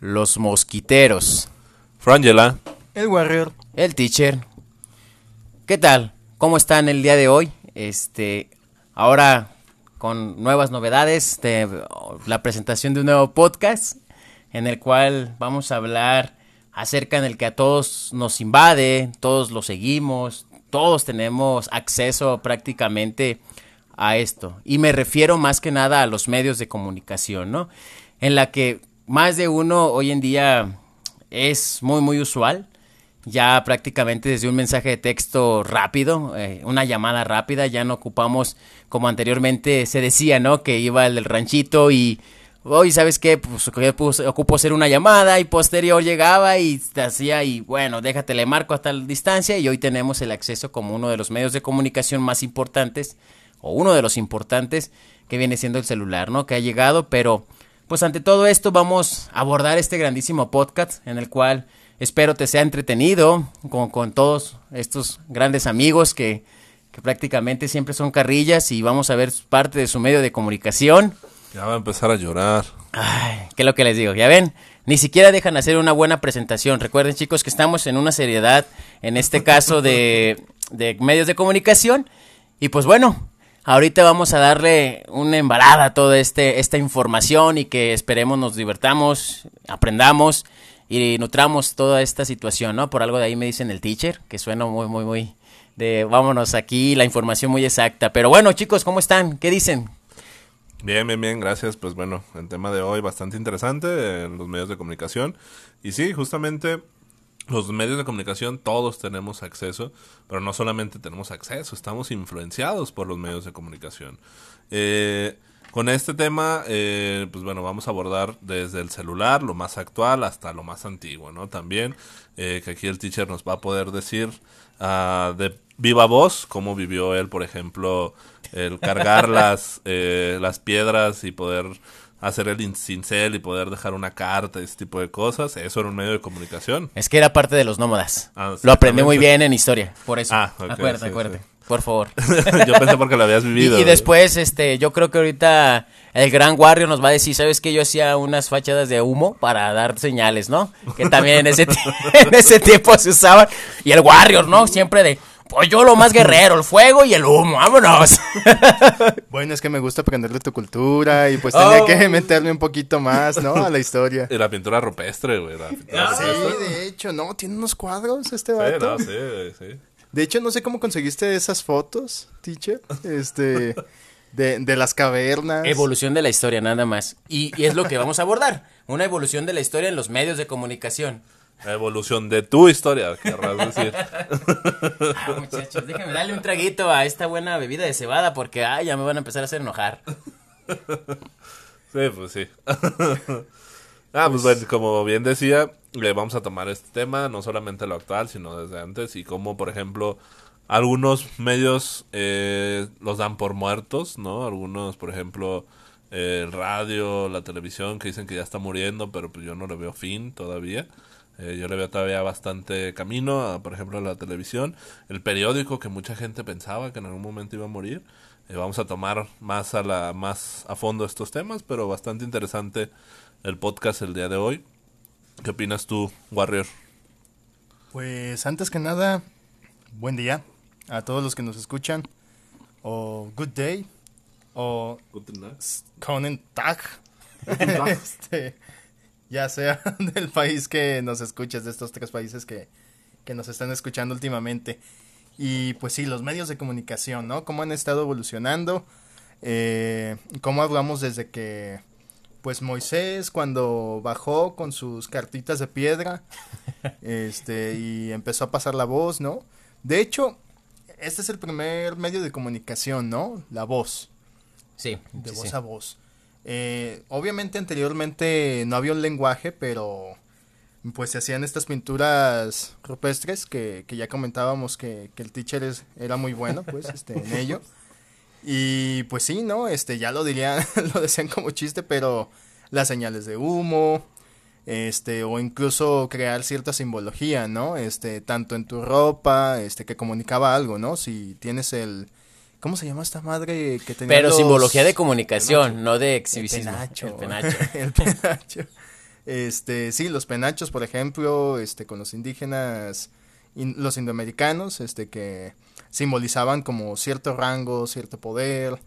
los mosquiteros. Frangela. El Warrior. El teacher. ¿Qué tal? ¿Cómo están el día de hoy? Este, ahora con nuevas novedades de la presentación de un nuevo podcast en el cual vamos a hablar acerca en el que a todos nos invade, todos lo seguimos, todos tenemos acceso prácticamente a esto. Y me refiero más que nada a los medios de comunicación, ¿no? En la que más de uno hoy en día es muy, muy usual. Ya prácticamente desde un mensaje de texto rápido, eh, una llamada rápida, ya no ocupamos como anteriormente se decía, ¿no? Que iba el ranchito y hoy, ¿sabes qué? Pues, pues ocupo hacer una llamada y posterior llegaba y hacía y bueno, déjate le marco hasta la distancia y hoy tenemos el acceso como uno de los medios de comunicación más importantes o uno de los importantes que viene siendo el celular, ¿no? Que ha llegado, pero pues ante todo esto vamos a abordar este grandísimo podcast en el cual espero te sea entretenido con, con todos estos grandes amigos que, que, prácticamente siempre son carrillas y vamos a ver parte de su medio de comunicación. Ya va a empezar a llorar. Ay, ¿qué es lo que les digo? Ya ven, ni siquiera dejan hacer una buena presentación. Recuerden chicos que estamos en una seriedad, en este caso de, de medios de comunicación. Y pues bueno, Ahorita vamos a darle una embalada a toda este, esta información y que esperemos nos divertamos, aprendamos y nutramos toda esta situación, ¿no? Por algo de ahí me dicen el teacher, que suena muy, muy, muy de vámonos aquí, la información muy exacta. Pero bueno, chicos, ¿cómo están? ¿Qué dicen? Bien, bien, bien, gracias. Pues bueno, el tema de hoy bastante interesante en los medios de comunicación. Y sí, justamente los medios de comunicación todos tenemos acceso, pero no solamente tenemos acceso, estamos influenciados por los medios de comunicación. Eh, con este tema, eh, pues bueno, vamos a abordar desde el celular, lo más actual, hasta lo más antiguo, ¿no? También, eh, que aquí el teacher nos va a poder decir uh, de viva voz cómo vivió él, por ejemplo, el cargar las, las piedras y poder hacer el cincel y poder dejar una carta, ese tipo de cosas. Eso era un medio de comunicación. Es que era parte de los nómadas. Ah, lo aprendí muy bien en historia, por eso. Ah, acuérdate, acuérdate. Por favor. yo pensé porque lo habías vivido. Y, después, este, yo creo que ahorita el gran Warrior nos va a decir, ¿sabes que Yo hacía unas fachadas de humo para dar señales, ¿no? Que también en ese, en ese tiempo se usaban. Y el Warrior, ¿no? Siempre de, pues yo lo más guerrero, el fuego y el humo, vámonos. Bueno, es que me gusta aprender de tu cultura y pues tenía que oh. meterme un poquito más, ¿no? A la historia. Y la pintura rupestre, güey. Ah, sí, de hecho, no, tiene unos cuadros este vato. Sí, sí, sí. De hecho, no sé cómo conseguiste esas fotos, teacher. Este, de, de las cavernas. Evolución de la historia, nada más. Y, y es lo que vamos a abordar. Una evolución de la historia en los medios de comunicación. La evolución de tu historia, querrás decir. Ah, muchachos, déjenme darle un traguito a esta buena bebida de cebada porque ah, ya me van a empezar a hacer enojar. Sí, pues sí. ah, pues, bueno, como bien decía, le vamos a tomar este tema, no solamente lo actual, sino desde antes, y como, por ejemplo, algunos medios eh, los dan por muertos, ¿no? Algunos, por ejemplo, el radio, la televisión, que dicen que ya está muriendo, pero pues yo no le veo fin todavía. Eh, yo le veo todavía bastante camino, por ejemplo, a la televisión. El periódico, que mucha gente pensaba que en algún momento iba a morir. Eh, vamos a tomar más a, la, más a fondo estos temas, pero bastante interesante el podcast el día de hoy. ¿Qué opinas tú, Warrior? Pues antes que nada, buen día a todos los que nos escuchan. O good day. O Conan Tag. este, ya sea del país que nos escuches, de estos tres países que, nos están escuchando últimamente. Y pues sí, los medios de comunicación, ¿no? Cómo han estado evolucionando, eh, cómo hablamos desde que, pues Moisés cuando bajó con sus cartitas de piedra, este, y empezó a pasar la voz, ¿no? De hecho, este es el primer medio de comunicación, ¿no? La voz. Sí. De voz a voz. Eh, obviamente anteriormente no había un lenguaje, pero pues se hacían estas pinturas rupestres que, ya comentábamos que, el teacher era muy bueno pues este, en ello. Y pues sí, ¿no? Este, ya lo dirían, lo decían como chiste, pero las señales de humo, este, o incluso crear cierta simbología, ¿no? Este, tanto en tu ropa, este, que comunicaba algo, ¿no? Si tienes el, ¿Cómo se llama esta madre que tenía Pero simbología de comunicación, no de exhibición. El penacho. El penacho. Este, sí, los penachos, por ejemplo, este, con los indígenas, los indoamericanos, este, que simbolizaban como cierto rango, cierto poder,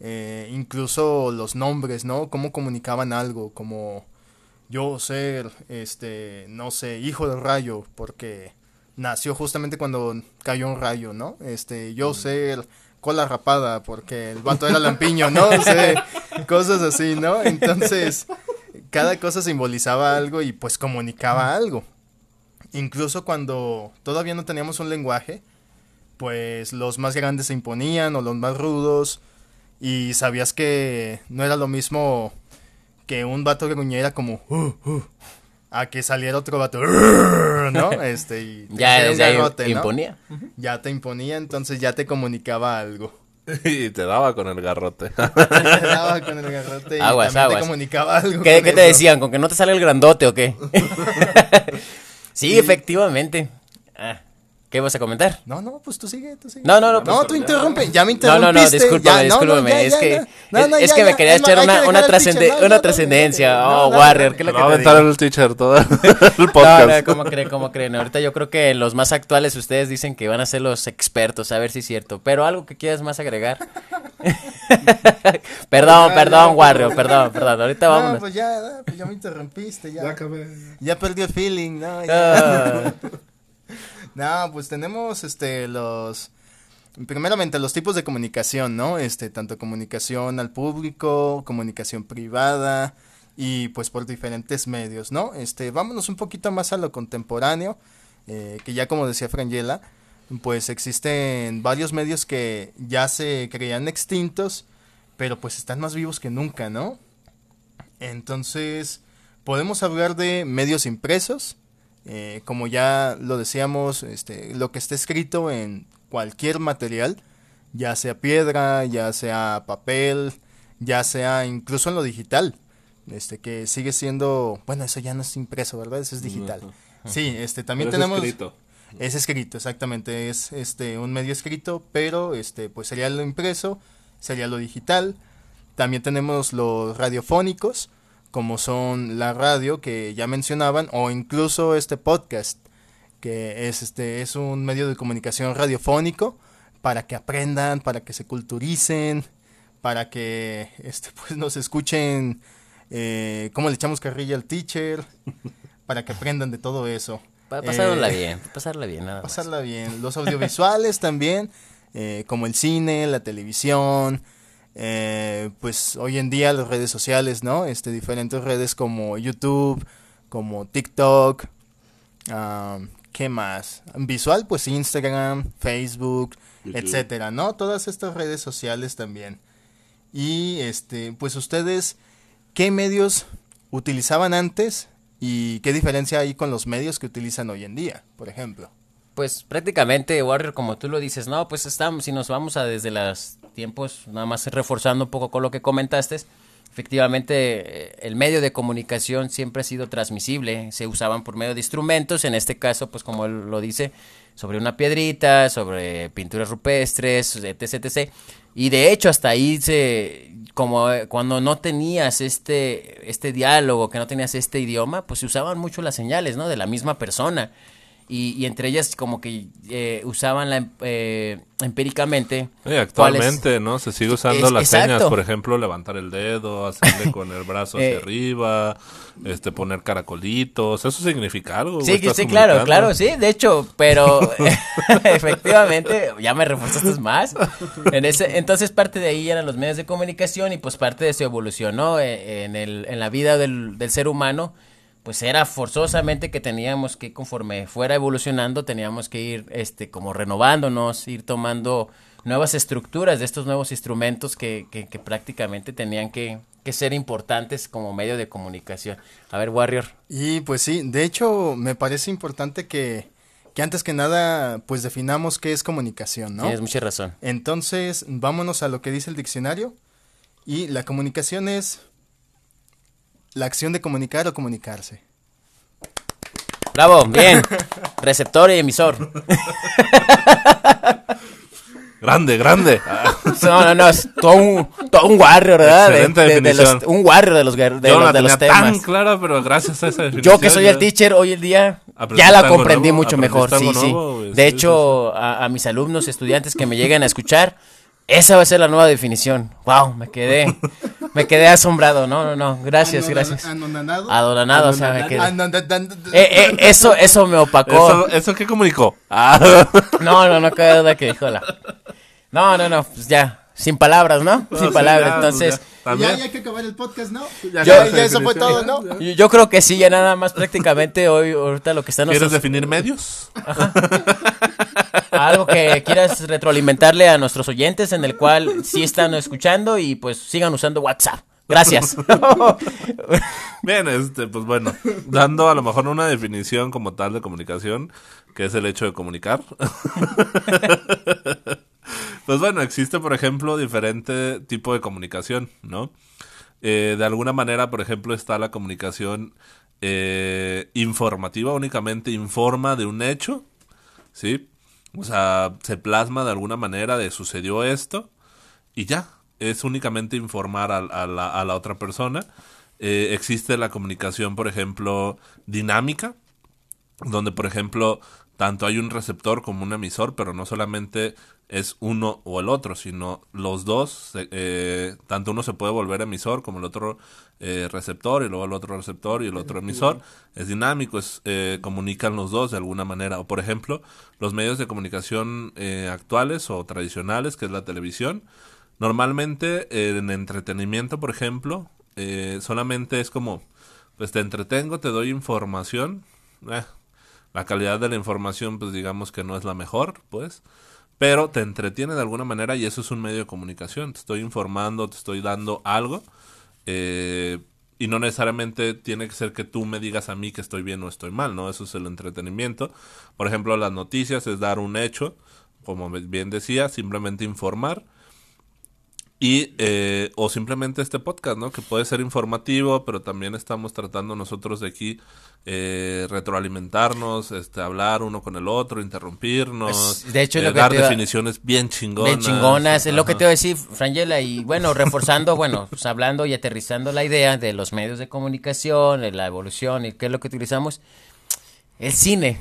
eh, incluso los nombres, ¿no? Cómo comunicaban algo, como yo ser, este, no sé, hijo del rayo, porque nació justamente cuando cayó un rayo, ¿no? Este, yo ser cola rapada, porque el vato era lampiño, ¿no? O cosas así, ¿no? Entonces, cada cosa simbolizaba algo y pues comunicaba algo. Incluso cuando todavía no teníamos un lenguaje, pues los más grandes se imponían o los más rudos y sabías que no era lo mismo que un vato gruñera como uh, uh, a que saliera otro vato ¿no? Este y ya, te imponía. Ya te imponía, entonces ya te comunicaba algo. Y te daba con el garrote. te daba con el garrote y aguas, también te comunicaba algo. ¿Qué, ¿qué te decían? ¿Con que no te sale el grandote o qué? sí, efectivamente. Ah. ¿Qué vas a comentar? No, no, pues tú sigue, tú sigue. No, no, no. No, tú interrumpe, ya me interrumpiste. No, no, no, discúlpame, discúlpame. es que, es, que me quería echar una, una, una trascendencia. oh, Warrior, ¿qué es lo que Va a aventar el teacher todo el podcast. No, no, ¿cómo creen, cómo creen? Ahorita yo creo que los más actuales ustedes dicen que van a ser los expertos, a ver si es cierto. Pero algo que quieras más agregar. perdón, perdón, Warrior, perdón, perdón. Ahorita vamos. No, pues ya, pues ya me interrumpiste, ya. Ya acabé. Ya perdí el feeling, ¿no? Ya. No, pues tenemos este los primeramente los tipos de comunicación, ¿no? Este, tanto comunicación al público, comunicación privada y pues por diferentes medios, ¿no? Este, vámonos un poquito más a lo contemporáneo, eh, que ya como decía Frangela, pues existen varios medios que ya se creían extintos, pero pues están más vivos que nunca, ¿no? Entonces, podemos hablar de medios impresos, eh, como ya lo decíamos, este, lo que está escrito en cualquier material, ya sea piedra, ya sea papel, ya sea incluso en lo digital, este, que sigue siendo, bueno, eso ya no es impreso, ¿verdad? Eso es digital. Sí, este, también tenemos... Escrito. Es escrito, exactamente, es este un medio escrito, pero este pues sería lo impreso, sería lo digital. También tenemos los radiofónicos, como son la radio que ya mencionaban o incluso este podcast que es este es un medio de comunicación radiofónico para que aprendan, para que se culturicen, para que este pues nos escuchen eh, cómo le echamos carrilla al teacher, para que aprendan de todo eso. Para pasarla eh, bien, pasarla bien, nada Pasarla bien. Los audiovisuales también, eh, como el cine, la televisión, eh, pues hoy en día las redes sociales, ¿no? Este, diferentes redes como YouTube, como TikTok, ¿qué más? Visual, pues Instagram, Facebook, etcétera, ¿no? Todas estas redes sociales también. Y este, pues ustedes, ¿qué medios utilizaban antes y qué diferencia hay con los medios que utilizan hoy en día, por ejemplo? Pues prácticamente, Warrior, como tú lo dices, no, pues estamos, si nos vamos a desde las tiempos, nada más reforzando un poco con lo que comentaste, efectivamente eh, el medio de comunicación siempre ha sido transmisible, se usaban por medio de instrumentos, en este caso, pues como él lo dice, sobre una piedrita, sobre pinturas rupestres, etc, etc. Y de hecho hasta ahí se, como eh, cuando no tenías este, este diálogo, que no tenías este idioma, pues se usaban mucho las señales, ¿no? De la misma persona y, entre ellas como que eh, usaban la, eh, empíricamente. actualmente, ¿no? Se sigue usando las señas, por ejemplo, levantar el dedo, hacerle con el brazo hacia eh, arriba, este, poner caracolitos, eso significa algo. Sí, sí, claro, claro, sí, de hecho, pero efectivamente, ya me reforzaste más. En ese, entonces parte de ahí eran los medios de comunicación y pues parte de su evolución, ¿no? En, el, en la vida del, del ser humano pues era forzosamente que teníamos que conforme fuera evolucionando teníamos que ir este como renovándonos ir tomando nuevas estructuras de estos nuevos instrumentos que, que, prácticamente tenían que, que, ser importantes como medio de comunicación. A ver Warrior. Y pues sí de hecho me parece importante que que antes que nada pues definamos qué es comunicación no tienes mucha razón. Entonces vámonos a lo que dice el diccionario. Y la comunicación es la acción de comunicar o comunicarse. Bravo, bien. Receptor y emisor. Grande, grande. No, no, no, es todo un, todo un warrior, ¿verdad? De- Excelente de- de los- definición. un warrior de los, de Yo no los, la de los tenía tan temas. clara, pero gracias a esa definición. Yo que soy el teacher hoy en día, ya la comprendí nuevo, mucho mejor, sí, sí. De sí, hecho, a, a mis alumnos, estudiantes que me lleguen a escuchar, esa va a ser la nueva definición. Wow, me quedé, me quedé asombrado, no, no, no, gracias, gracias. Anonanado. Adonanado, o sea, me quedé. Eh, eh, eso, eso me opacó. ¿Eso, ¿Eso qué comunicó? Ah, No, no, no cabe duda que dijo la. No, no, no, pues ya, sin palabras, ¿no? no, sin sí, palabras, ya, entonces. pues ya, también. Ya, ya hay que acabar el podcast, ¿no? Ya acabas ya, eso fue todo, ¿no? Yo, yo creo que sí, ya nada más prácticamente hoy, ahorita lo que están ¿Quieres nuestros- definir medios? Algo que quieras retroalimentarle a nuestros oyentes en el cual sí están escuchando y pues sigan usando WhatsApp. Gracias. Bien, este, pues bueno, dando a lo mejor una definición como tal de comunicación, que es el hecho de comunicar. pues bueno, existe, por ejemplo, diferente tipo de comunicación, ¿no? Eh, de alguna manera, por ejemplo, está la comunicación eh, informativa, únicamente informa de un hecho, ¿sí? O sea, se plasma de alguna manera de sucedió esto y ya, es únicamente informar a, la, a la otra persona. Eh, existe la comunicación, por ejemplo, dinámica, donde, por ejemplo, tanto hay un receptor como un emisor, pero no solamente es uno o el otro, sino los dos, eh, tanto uno se puede volver emisor como el otro eh, receptor, y luego el otro receptor y el otro emisor. Es dinámico, es, eh, comunican los dos de alguna manera. O, por ejemplo, los medios de comunicación eh, actuales o tradicionales, que es la televisión, normalmente eh, en entretenimiento, por ejemplo, eh, solamente es como, pues te entretengo, te doy información. la calidad de la información, pues digamos que no es la mejor, pues. Pero te entretiene de alguna manera y eso es un medio de comunicación. Te estoy informando, te estoy dando algo. eh, y no necesariamente tiene que ser que tú me digas a mí que estoy bien o estoy mal, ¿no? Eso es el entretenimiento. Por ejemplo, las noticias es dar un hecho, como bien decía, simplemente informar. Y, eh, o simplemente este podcast, ¿no? Que puede ser informativo, pero también estamos tratando nosotros de aquí eh, retroalimentarnos, este, hablar uno con el otro, interrumpirnos. De hecho, eh, lo que dar iba- definiciones bien chingonas. Bien chingonas, es lo que te voy a decir, Frangela, y bueno, reforzando, bueno, pues hablando y aterrizando la idea de los medios de comunicación, de la evolución y qué es lo que utilizamos. El cine,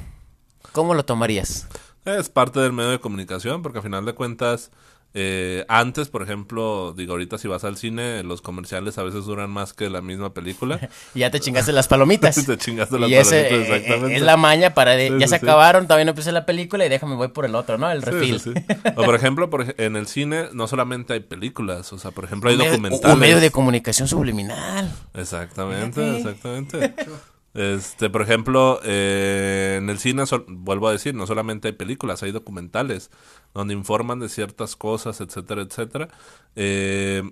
¿cómo lo tomarías? Es parte del medio de comunicación, porque a final de cuentas, eh, antes, por ejemplo, digo, ahorita si vas al cine, los comerciales a veces duran más que la misma película. Y ya te chingaste las palomitas. Te chingaste las y ese palomitas, eh, exactamente. es la maña para de, Sí, ya sí, se sí. acabaron, todavía no empecé la película y déjame voy por el otro, ¿no? El refil. O por ejemplo, por en el cine no solamente hay películas, o sea, por ejemplo, hay Un documentales. Un medio de comunicación subliminal. Exactamente, exactamente. Este, por ejemplo, eh, en el cine, vuelvo a decir, no solamente hay películas, hay documentales donde informan de ciertas cosas, etcétera, etcétera. Eh,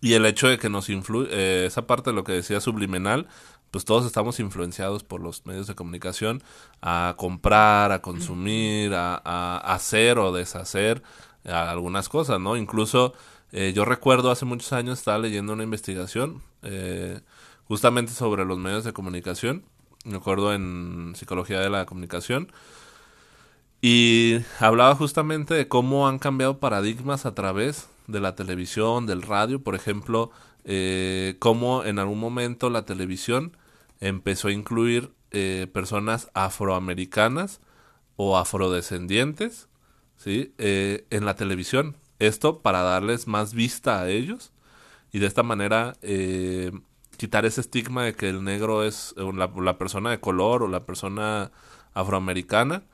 y el hecho de que nos influye, esa parte de lo que decía subliminal, pues todos estamos influenciados por los medios de comunicación a comprar, a consumir, a, hacer o deshacer eh, algunas cosas, ¿no? Incluso eh, yo recuerdo hace muchos años estaba leyendo una investigación eh, justamente sobre los medios de comunicación, me acuerdo en psicología de la comunicación, y hablaba justamente de cómo han cambiado paradigmas a través de la televisión, del radio, por ejemplo, eh, cómo en algún momento la televisión empezó a incluir eh, personas afroamericanas o afrodescendientes, ¿sí? Eh, en la televisión. Esto para darles más vista a ellos y de esta manera quitar ese estigma de que el negro es eh, la, persona de color o la persona afroamericana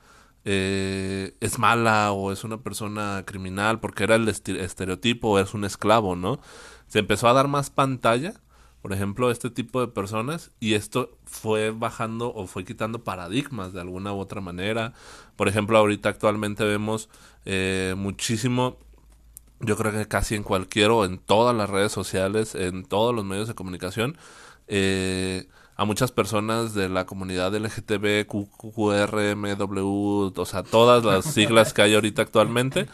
eh, es mala o es una persona criminal porque era el estereotipo o es un esclavo, ¿no? Se empezó a dar más pantalla, por ejemplo, a este tipo de personas y esto fue bajando o fue quitando paradigmas de alguna u otra manera. Por ejemplo, ahorita actualmente vemos eh, muchísimo yo creo que casi en cualquier o en todas las redes sociales, en todos los medios de comunicación, eh, a muchas personas de la comunidad LGTB, Q- QR, MW, o sea, todas las siglas que hay ahorita actualmente.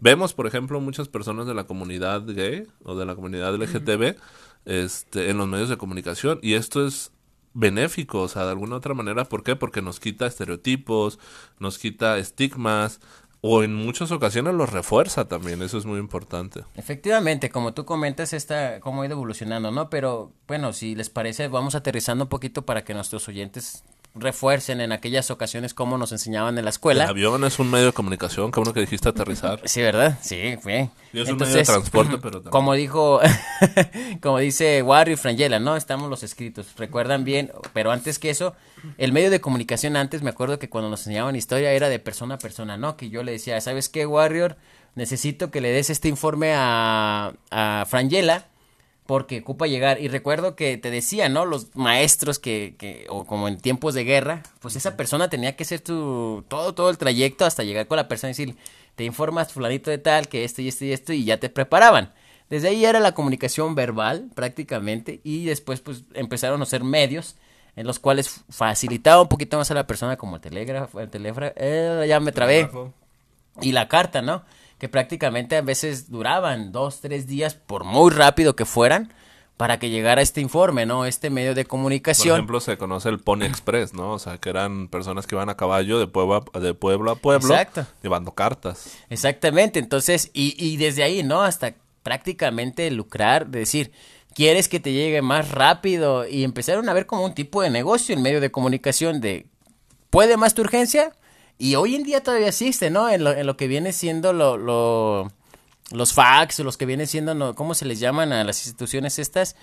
Vemos, por ejemplo, muchas personas de la comunidad gay o de la comunidad LGTB este, en los medios de comunicación y esto es benéfico, o sea, de alguna otra manera, ¿por qué? Porque nos quita estereotipos, nos quita estigmas, o en muchas ocasiones los refuerza también, eso es muy importante. Efectivamente, como tú comentas, esta, cómo ha ido evolucionando, ¿no? Pero bueno, si les parece, vamos aterrizando un poquito para que nuestros oyentes refuercen en aquellas ocasiones como nos enseñaban en la escuela. El avión es un medio de comunicación, que uno que dijiste aterrizar. Sí, ¿verdad? Sí. Y es un medio de transporte, pero también. Como dijo, como dice Wario y Frangela, ¿no? Estamos los escritos. Recuerdan bien, pero antes que eso, el medio de comunicación antes, me acuerdo que cuando nos enseñaban historia era de persona a persona, ¿no? Que yo le decía, ¿sabes qué, Warrior? Necesito que le des este informe a, a Frangela porque ocupa llegar. Y recuerdo que te decía, ¿no? Los maestros que, que, o como en tiempos de guerra, pues esa persona tenía que ser tu, todo, todo el trayecto hasta llegar con la persona y decir, te informas fulanito de tal, que esto y esto y esto, y ya te preparaban. Desde ahí era la comunicación verbal, prácticamente, y después pues empezaron a ser medios en los cuales facilitaba un poquito más a la persona como el telégrafo, el teléfono, eh, ya me trabé. Y la carta, ¿no? Que prácticamente a veces duraban dos, tres días, por muy rápido que fueran, para que llegara este informe, ¿no? Este medio de comunicación. Por ejemplo, se conoce el Pony Express, ¿no? O sea, que eran personas que iban a caballo de pueblo a, de pueblo, a pueblo llevando cartas. Exactamente, entonces, y, y desde ahí, ¿no? Hasta prácticamente lucrar, decir, quieres que te llegue más rápido y empezaron a ver como un tipo de negocio en medio de comunicación de, ¿puede más tu urgencia? Y hoy en día todavía existe, ¿no? En lo, en lo que viene siendo lo, lo, los fax, los que viene siendo, no, ¿cómo se les llaman a las instituciones estas?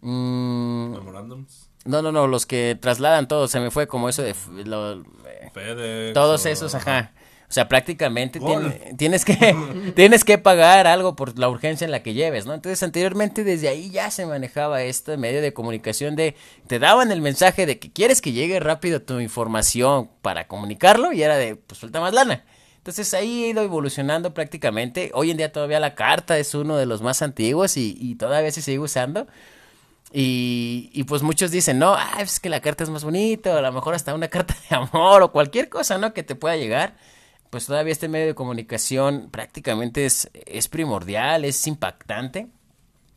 Mm, Memorandums. No, no, no, los que trasladan todo, se me fue como eso de... Lo, FedEx, todos esos, ajá. O sea, prácticamente tienes que tienes que pagar algo por la urgencia en la que lleves, ¿no? Entonces, anteriormente desde ahí ya se manejaba este medio de comunicación de te daban el mensaje de que quieres que llegue rápido tu información para comunicarlo y era de pues suelta más lana. Entonces ahí ha ido evolucionando prácticamente. Hoy en día todavía la carta es uno de los más antiguos y, y todavía se sigue usando. Y, y, pues muchos dicen, no, ah, es que la carta es más bonita, o a lo mejor hasta una carta de amor, o cualquier cosa, ¿no? Que te pueda llegar pues todavía este medio de comunicación prácticamente es, es primordial, es impactante,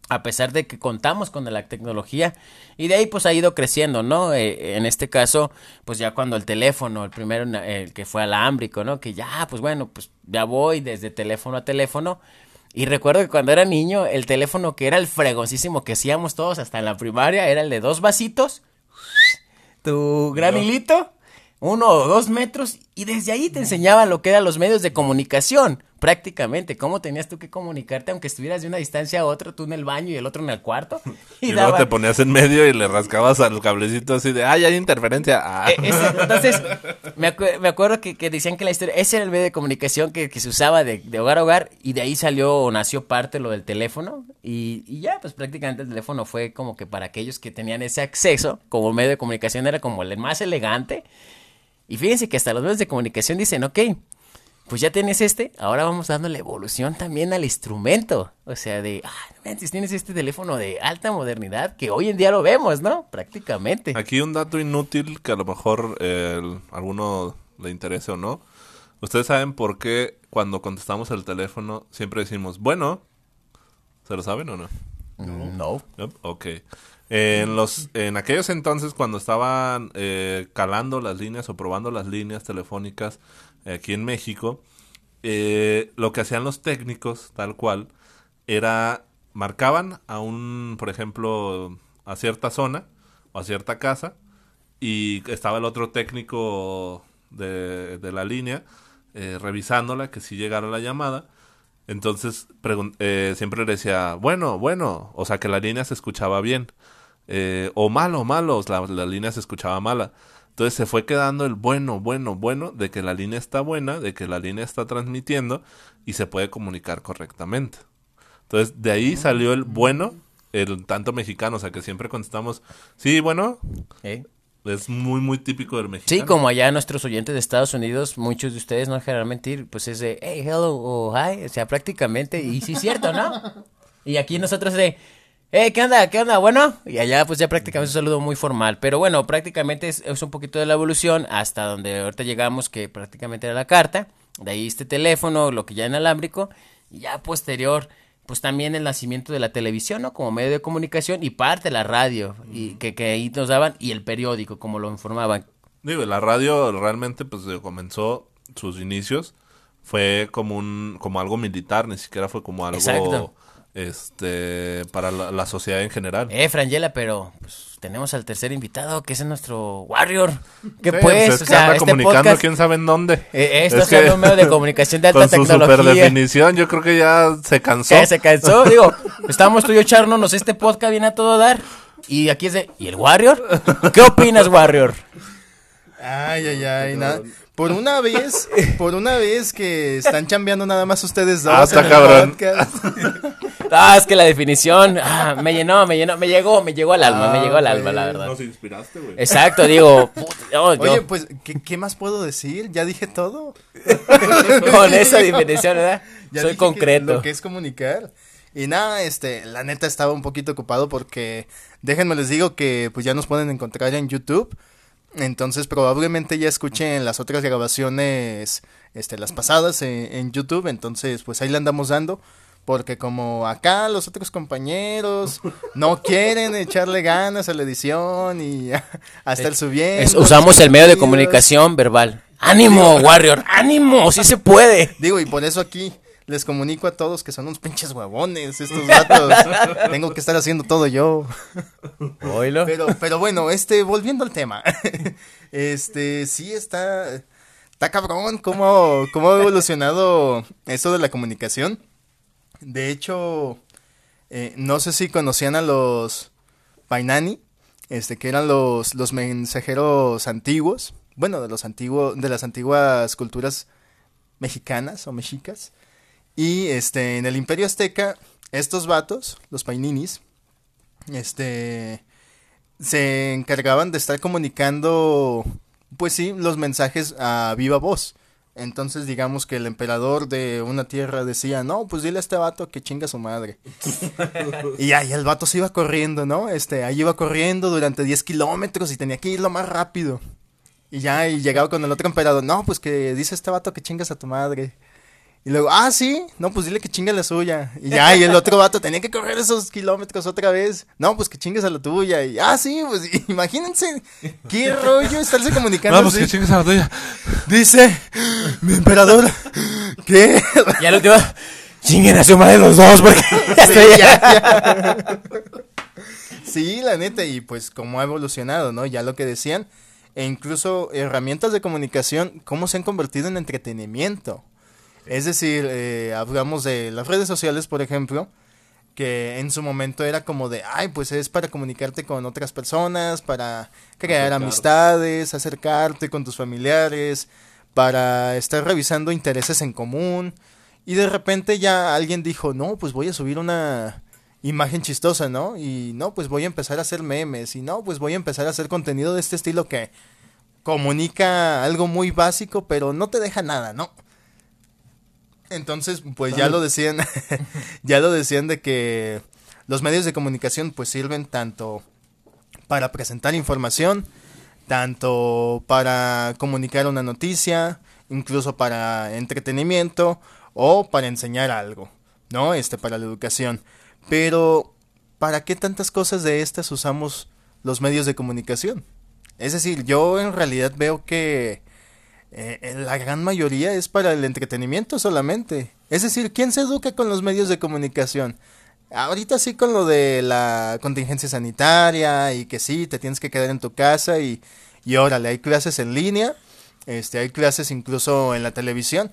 a pesar de que contamos con la tecnología y de ahí pues ha ido creciendo, ¿no? Eh, en este caso, pues ya cuando el teléfono, el primero, el que fue alámbrico, ¿no? Que ya, pues bueno, pues ya voy desde teléfono a teléfono. Y recuerdo que cuando era niño, el teléfono que era el fregoncísimo que hacíamos todos hasta en la primaria era el de dos vasitos, tu gran hilito uno o dos metros y desde ahí te enseñaba lo que eran los medios de comunicación, prácticamente, cómo tenías tú que comunicarte aunque estuvieras de una distancia a otra, tú en el baño y el otro en el cuarto. Y, luego te ponías en medio y le rascabas al cablecito así de, ay, hay interferencia. Ah. E, entonces, me, acuerdo que, decían que la historia, ese era el medio de comunicación que, se usaba de, hogar a hogar y de ahí salió o nació parte lo del teléfono y, y ya, pues prácticamente el teléfono fue como que para aquellos que tenían ese acceso como medio de comunicación era como el más elegante y fíjense que hasta los medios de comunicación dicen, ok, pues ya tienes este, ahora vamos dando la evolución también al instrumento. O sea, de, ah, tienes este teléfono de alta modernidad que hoy en día lo vemos, ¿no? Prácticamente. Aquí un dato inútil que a lo mejor eh, alguno le interese o no. Ustedes saben por qué cuando contestamos el teléfono siempre decimos, bueno, ¿se lo saben o no? No. Ok en, los, en aquellos entonces, cuando estaban eh, calando las líneas o probando las líneas telefónicas aquí en México, eh, lo que hacían los técnicos, tal cual, era marcaban a un, por ejemplo, a cierta zona o a cierta casa y estaba el otro técnico de, de la línea eh, revisándola, que si llegara la llamada. Entonces siempre le decía, bueno, bueno, o sea que la línea se escuchaba bien eh, o malo, malo, la, la línea se escuchaba mala. Entonces se fue quedando el bueno, bueno, bueno, de que la línea está buena, de que la línea está transmitiendo y se puede comunicar correctamente. Entonces de ahí salió el bueno, el tanto mexicano, o sea que siempre contestamos, sí, bueno, es muy, muy típico del mexicano. Sí, como allá nuestros oyentes de Estados Unidos, muchos de ustedes no dejarán mentir, pues es de, hey, hello, o hi, o sea, prácticamente, y sí es cierto, ¿no? Y aquí nosotros de, eh, ¿qué onda? ¿Qué onda? Bueno, y allá pues ya prácticamente es un saludo muy formal, pero bueno, prácticamente es, un poquito de la evolución hasta donde ahorita llegamos que prácticamente era la carta, de ahí este teléfono, lo que ya inalámbrico, y ya posterior, pues también el nacimiento de la televisión, ¿no? Como medio de comunicación y parte de la radio, y que, que ahí nos daban, y el periódico, como lo informaban. Digo, la radio realmente pues comenzó sus inicios fue como un como algo militar, ni siquiera fue como algo Exacto. Este para la, la sociedad en general. Eh, Frangela, pero pues, tenemos al tercer invitado, que es nuestro Warrior. ¿Qué Sí, pues? es o que sea, anda este comunicando podcast... quién sabe en dónde. Eh, esto Es que un medio de comunicación de alta Con su tecnología. superdefinición, yo creo que ya se cansó. Que se cansó, digo, estábamos tú y yo echándonos este podcast viene a todo dar. Y aquí es de, ¿y el Warrior? ¿Qué opinas, Warrior? Ay, ay, ay, nada. Por una vez, por una vez que están chambeando nada más ustedes dos Ah, está en el cabrón. podcast. Ah, es que la definición, ah, me llenó, me llenó, me llegó, me llegó al alma, me Ah, llegó al alma, la verdad. inspiraste, güey. Exacto, digo, yo- Oye, pues, ¿qué, qué más puedo decir? Ya dije todo. con esa definición, ¿verdad? Ya Soy dije que- concreto. lo que es comunicar. Y nada, este, la neta estaba un poquito ocupado porque déjenme les digo que pues ya nos pueden encontrar en YouTube. Entonces probablemente ya escuchen las otras grabaciones, este, las pasadas en, en YouTube. Entonces pues ahí le andamos dando. Porque como acá los otros compañeros no quieren echarle ganas a la edición y a estar subiendo. Es- usamos el medio de comunicación verbal. ¡Ánimo, Warrior! ¡Ánimo! ¡Sí se puede! Digo, y por eso aquí les comunico a todos que son unos pinches huevones estos vatos. Tengo que estar haciendo todo yo. Oílo. Pero, pero bueno, este, volviendo al tema. Este, sí está, está cabrón cómo, cómo ha evolucionado eso de la comunicación. De hecho, eh, no sé si conocían a los Painani, este, que eran los, los mensajeros antiguos, bueno, de los antiguos, de las antiguas culturas mexicanas o mexicas. Y este, en el Imperio Azteca, estos vatos, los Paininis, este, se encargaban de estar comunicando, pues sí, los mensajes a viva voz. Entonces, digamos que el emperador de una tierra decía, no, pues dile a este vato que chinga a su madre. y ahí el vato se iba corriendo, ¿no? Este, ahí iba corriendo durante 10 kilómetros y tenía que ir lo más rápido. Y ya, y llegaba con el otro emperador, no, pues que dice este vato que chingas a tu madre. Y luego, ah, sí, no, pues dile que chingue la suya. Y ya, y el otro vato tenía que correr esos kilómetros otra vez. No, pues que chingues a la tuya. Y, ah, sí, pues imagínense qué rollo estarse comunicando. Vamos, así. que chingues a la tuya. Dice, mi emperador, ¿qué? Y al último, chinguen a su madre los dos, porque ya Sí, ya, ya. Sí, la neta, y pues cómo ha evolucionado, ¿no? Ya lo que decían, e incluso herramientas de comunicación, cómo se han convertido en entretenimiento. Es decir, eh, hablamos de las redes sociales, por ejemplo, que en su momento era como de, ay, pues es para comunicarte con otras personas, para crear Acercarte. amistades, acercarte con tus familiares, para estar revisando intereses en común. Y de repente ya alguien dijo, no, pues voy a subir una imagen chistosa, ¿no? Y no, pues voy a empezar a hacer memes. Y no, pues voy a empezar a hacer contenido de este estilo que comunica algo muy básico, pero no te deja nada, ¿no? Entonces, pues ya lo decían, ya lo decían de que los medios de comunicación pues sirven tanto para presentar información, tanto para comunicar una noticia, incluso para entretenimiento o para enseñar algo, ¿no? Este para la educación. Pero ¿para qué tantas cosas de estas usamos los medios de comunicación? Es decir, yo en realidad veo que eh, la gran mayoría es para el entretenimiento solamente. Es decir, ¿quién se educa con los medios de comunicación? Ahorita sí con lo de la contingencia sanitaria y que sí, te tienes que quedar en tu casa y, y órale, hay clases en línea, este, hay clases incluso en la televisión,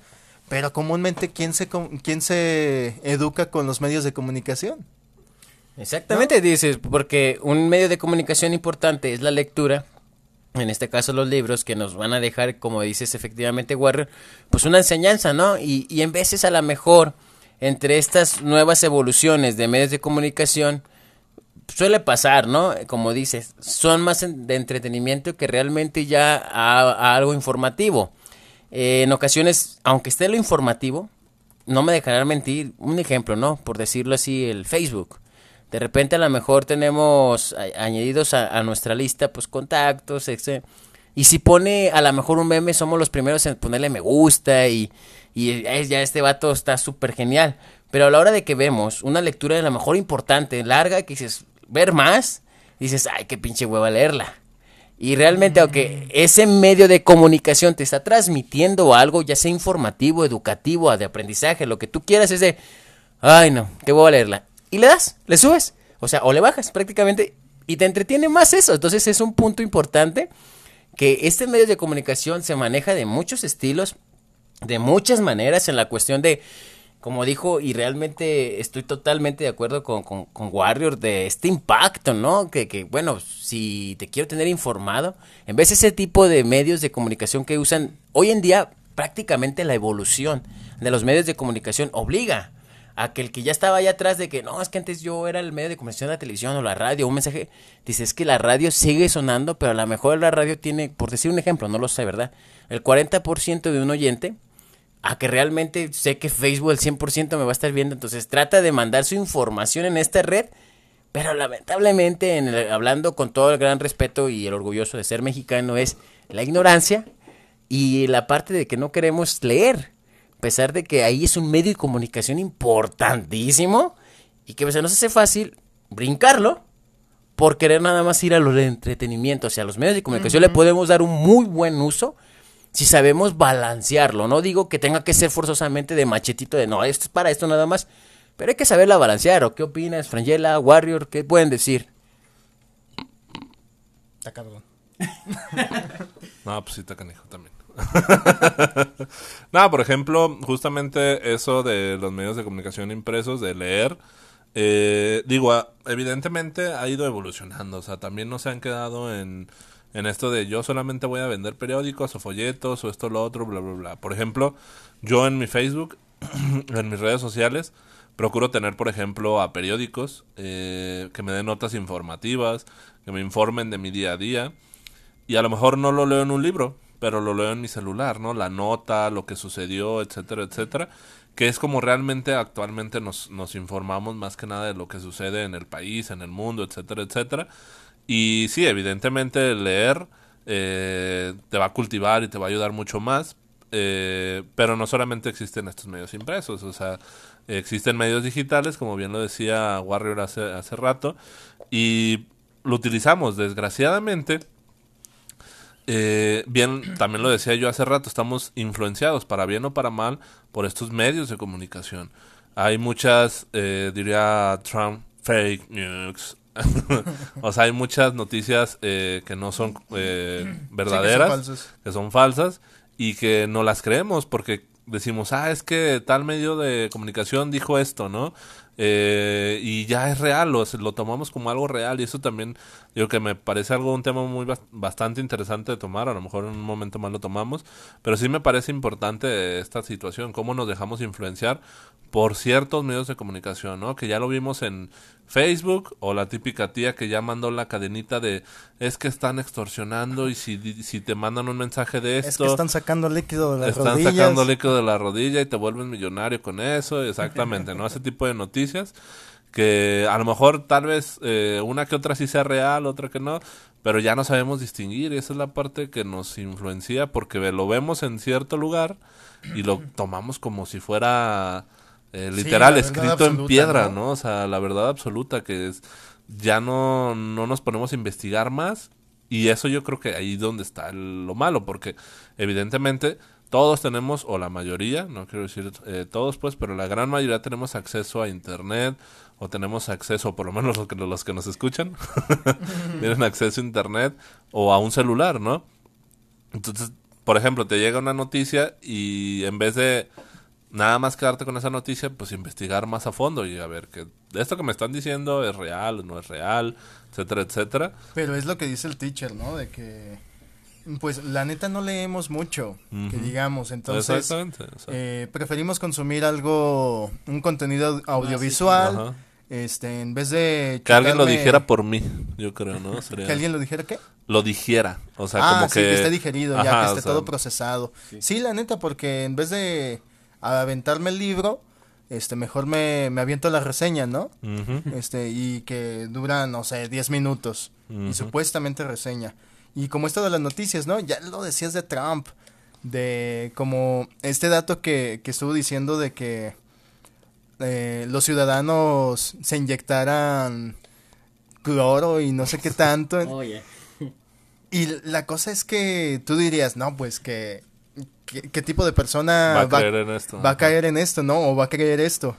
pero comúnmente ¿quién se, quién se educa con los medios de comunicación? Exactamente, dices, porque un medio de comunicación importante es la lectura, en este caso los libros, que nos van a dejar, como dices efectivamente, Warrior, pues una enseñanza, ¿no? Y, y en veces a lo mejor, entre estas nuevas evoluciones de medios de comunicación, suele pasar, ¿no? Como dices, son más de entretenimiento que realmente ya a, a algo informativo. Eh, en ocasiones, aunque esté lo informativo, no me dejarán mentir, un ejemplo, ¿no? Por decirlo así, el Facebook. De repente a lo mejor tenemos añadidos a, a nuestra lista, pues contactos, etc. Y si pone a lo mejor un meme, somos los primeros en ponerle me gusta y, y ya este vato está súper genial. Pero a la hora de que vemos una lectura de la mejor importante, larga, que dices, ver más, dices, ay, qué pinche hueva leerla. Y realmente, aunque ese medio de comunicación te está transmitiendo algo, ya sea informativo, educativo, de aprendizaje, lo que tú quieras, es de, ay no, que voy a leerla. Y le das, le subes, o sea, o le bajas prácticamente y te entretiene más eso. Entonces es un punto importante que este medio de comunicación se maneja de muchos estilos, de muchas maneras en la cuestión de como dijo, y realmente estoy totalmente de acuerdo con, con, Warrior de este impacto, ¿no? Que, que, bueno, si te quiero tener informado, en vez de ese tipo de medios de comunicación que usan, hoy en día prácticamente la evolución de los medios de comunicación obliga a que el que ya estaba allá atrás de que no, es que antes yo era el medio de comunicación de la televisión o la radio, un mensaje, dice es que la radio sigue sonando, pero a lo mejor la radio tiene, por decir un ejemplo, no lo sé, ¿verdad? El 40% de un oyente a que realmente sé que Facebook el 100% me va a estar viendo, entonces trata de mandar su información en esta red, pero lamentablemente, en hablando con todo el gran respeto y el orgulloso de ser mexicano, es la ignorancia y la parte de que no queremos leer, a pesar de que ahí es un medio de comunicación importantísimo y que pues, se nos hace fácil brincarlo por querer nada más ir a los de entretenimiento, o sea, a los medios de comunicación le podemos dar un muy buen uso si sabemos balancearlo. No digo que tenga que ser forzosamente de machetito de no, esto es para esto nada más. Pero hay que saberla balancear. ¿O qué opinas, Frangela, Warrior? ¿Qué pueden decir? Está cabrón. no, pues sí, está canijo también. no, por ejemplo, justamente eso de los medios de comunicación impresos, de leer. Eh, digo, evidentemente ha ido evolucionando. O sea, también no se han quedado en en esto de yo solamente voy a vender periódicos o folletos o esto lo otro, bla, bla, bla. Por ejemplo, yo en mi Facebook, en mis redes sociales, procuro tener, por ejemplo, a periódicos eh, que me den notas informativas, que me informen de mi día a día. Y a lo mejor no lo leo en un libro, pero lo leo en mi celular, ¿no? La nota, lo que sucedió, etcétera, etcétera. Que es como realmente actualmente nos, nos informamos más que nada de lo que sucede en el país, en el mundo, etcétera, etcétera. Y sí, evidentemente leer eh, te va a cultivar y te va a ayudar mucho más, eh, pero no solamente existen estos medios impresos, o sea, existen medios digitales, como bien lo decía Warrior hace, hace rato, y lo utilizamos, desgraciadamente. Eh, bien, también lo decía yo hace rato, estamos influenciados, para bien o para mal, por estos medios de comunicación. Hay muchas, diría Trump, fake news, o sea, hay muchas noticias eh, que no son eh, verdaderas, que, son falsas y que no las creemos porque decimos, ah, es que tal medio de comunicación dijo esto, ¿no? Eh, y ya es real, lo, lo tomamos como algo real y eso también, digo que me parece algo, un tema muy bastante interesante de tomar, a lo mejor en un momento más lo tomamos, pero sí me parece importante esta situación, cómo nos dejamos influenciar por ciertos medios de comunicación, ¿no? Que ya lo vimos en Facebook o la típica tía que ya mandó la cadenita de es que están extorsionando y si, si te mandan un mensaje de esto... Es que están sacando líquido de las están sacando líquido de la rodilla y te vuelven millonario con eso, exactamente, ¿no? Ese tipo de noticias que a lo mejor tal vez eh, una que otra sí sea real, otra que no, pero ya no sabemos distinguir y esa es la parte que nos influencia porque lo vemos en cierto lugar y lo tomamos como si fuera eh, literal, escrito en piedra, ¿no? O sea, la verdad absoluta que es, ya no, no nos ponemos a investigar más y eso yo creo que ahí donde está lo malo, porque evidentemente todos tenemos, o la mayoría, no quiero decir eh, todos pues, pero la gran mayoría tenemos acceso a internet, o tenemos acceso, por lo menos los que, los que nos escuchan, tienen acceso a internet o a un celular, ¿no? Entonces, por ejemplo, te llega una noticia y en vez de nada más quedarte con esa noticia, pues investigar más a fondo y a ver que esto que me están diciendo es real o no es real, etcétera, etcétera. Pero es lo que dice el teacher, ¿no? De que, pues la neta no leemos mucho, que digamos, entonces eh, preferimos consumir algo, un contenido audiovisual. Este, en vez de... Que alguien lo dijera por mí, yo creo, ¿no? ¿Que alguien lo dijera qué? Lo dijera, o sea, ah, como sí, que... esté digerido, ya, que esté todo procesado. sí, la neta, porque en vez de a aventarme el libro, este, mejor me, me aviento la reseña, ¿no? Este, y que dura, no sé, 10 minutos. Y supuestamente reseña. Y como esto de las noticias, ¿no? Ya lo decías de Trump. De como este dato que, que estuvo diciendo de que eh, los ciudadanos se inyectaran cloro y no sé qué tanto. Y la cosa es que tú dirías, no, pues que ¿qué, tipo de persona va a, caer en esto? Va a caer en esto, ¿no? O va a creer esto.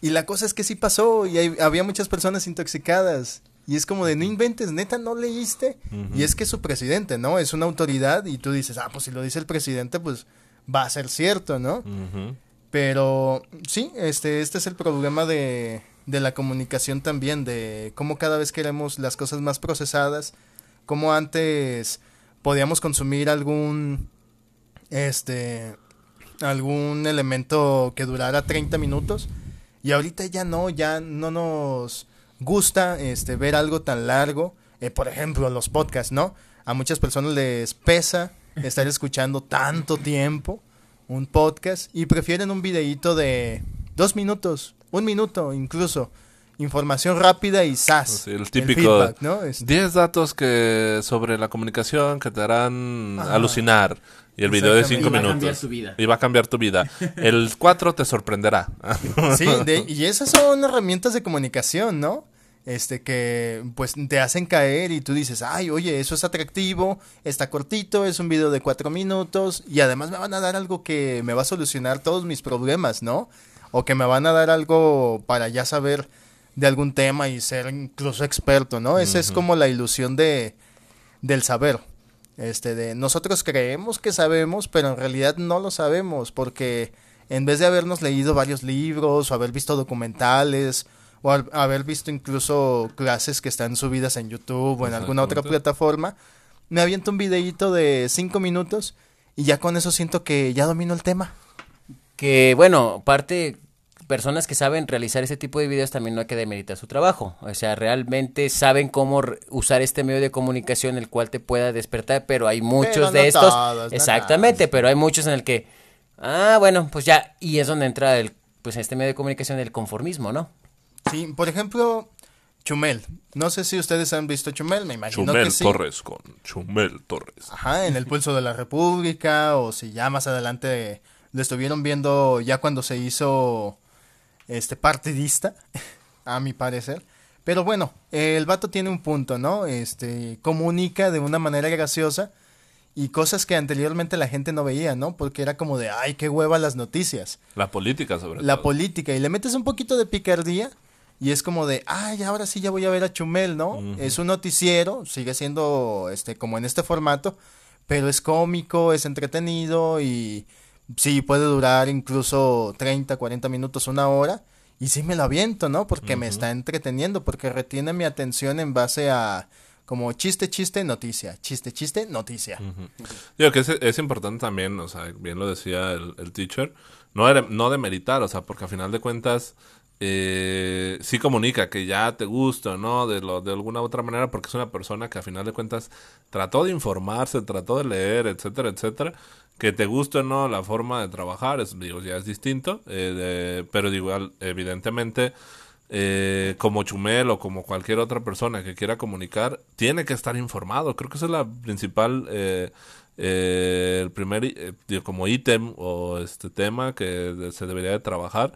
Y la cosa es que sí pasó y había muchas personas intoxicadas. Y es como de, no inventes, neta, no leíste. Y es que es su presidente, ¿no? Es una autoridad y tú dices, ah, pues si lo dice el presidente, pues va a ser cierto, ¿no? Pero sí, este, este es el problema de, de la comunicación también, de cómo cada vez queremos las cosas más procesadas, como antes podíamos consumir algún este algún elemento que durara 30 minutos y ahorita ya no, ya no nos gusta este ver algo tan largo, eh, por ejemplo, los podcasts, ¿no? A muchas personas les pesa estar escuchando tanto tiempo un podcast y prefieren un videíto de dos minutos, un minuto incluso información rápida y SAS. el típico 10 este. datos que sobre la comunicación que te harán alucinar. Y el video de 5 minutos. Y va a cambiar tu vida. Y va a cambiar tu vida. El 4 te sorprenderá. sí, y esas son herramientas de comunicación, ¿no? Este que pues te hacen caer y tú dices, ay, oye, eso es atractivo, está cortito, es un video de 4 minutos y además me van a dar algo que me va a solucionar todos mis problemas, ¿no? O que me van a dar algo para ya saber de algún tema y ser incluso experto, ¿no? Esa es como la ilusión de del saber. Este de nosotros creemos que sabemos, pero en realidad no lo sabemos porque en vez de habernos leído varios libros o haber visto documentales o haber visto incluso clases que están subidas en YouTube o en alguna otra plataforma, me aviento un videíto de cinco minutos y ya con eso siento que ya domino el tema. Que bueno, parte personas que saben realizar ese tipo de videos también no hay que demeritar su trabajo. O sea, realmente saben cómo usar este medio de comunicación el cual te pueda despertar, pero hay muchos de estos. exactamente, pero hay muchos en el que, ah, bueno, pues ya, y es donde entra el, pues este medio de comunicación el conformismo, ¿no? Sí, por ejemplo, Chumel. No sé si ustedes han visto Chumel, me imagino Chumel Torres con Chumel Torres. Ajá, en el pulso de la República, o si ya más adelante lo estuvieron viendo ya cuando se hizo este partidista, a mi parecer. Pero bueno, el vato tiene un punto, ¿no? Este, comunica de una manera graciosa y cosas que anteriormente la gente no veía, ¿no? Porque era como de, ay, qué hueva las noticias. La política, sobre todo. La política. Y le metes un poquito de picardía y es como de, ay, ahora sí ya voy a ver a Chumel, ¿no? Es un noticiero, sigue siendo, este, como en este formato, pero es cómico, es entretenido y sí, puede durar incluso 30, 40 minutos, una hora. Y sí me lo aviento, ¿no? Porque me está entreteniendo, porque retiene mi atención en base a como chiste, chiste, noticia, chiste, chiste, noticia. Yo que es, importante también, o sea, bien lo decía el, el teacher, no, no demeritar, o sea, porque a final de cuentas eh, sí comunica que ya te gusta, ¿no? De, lo, de alguna otra manera, porque es una persona que a final de cuentas trató de informarse, trató de leer, etcétera, etcétera. Que te guste o no la forma de trabajar, es, digo, ya es distinto, eh, pero igual, evidentemente, eh, como Chumel o como cualquier otra persona que quiera comunicar, tiene que estar informado. Creo que esa es la principal, eh, eh el primer, eh, como ítem o este tema que se debería de trabajar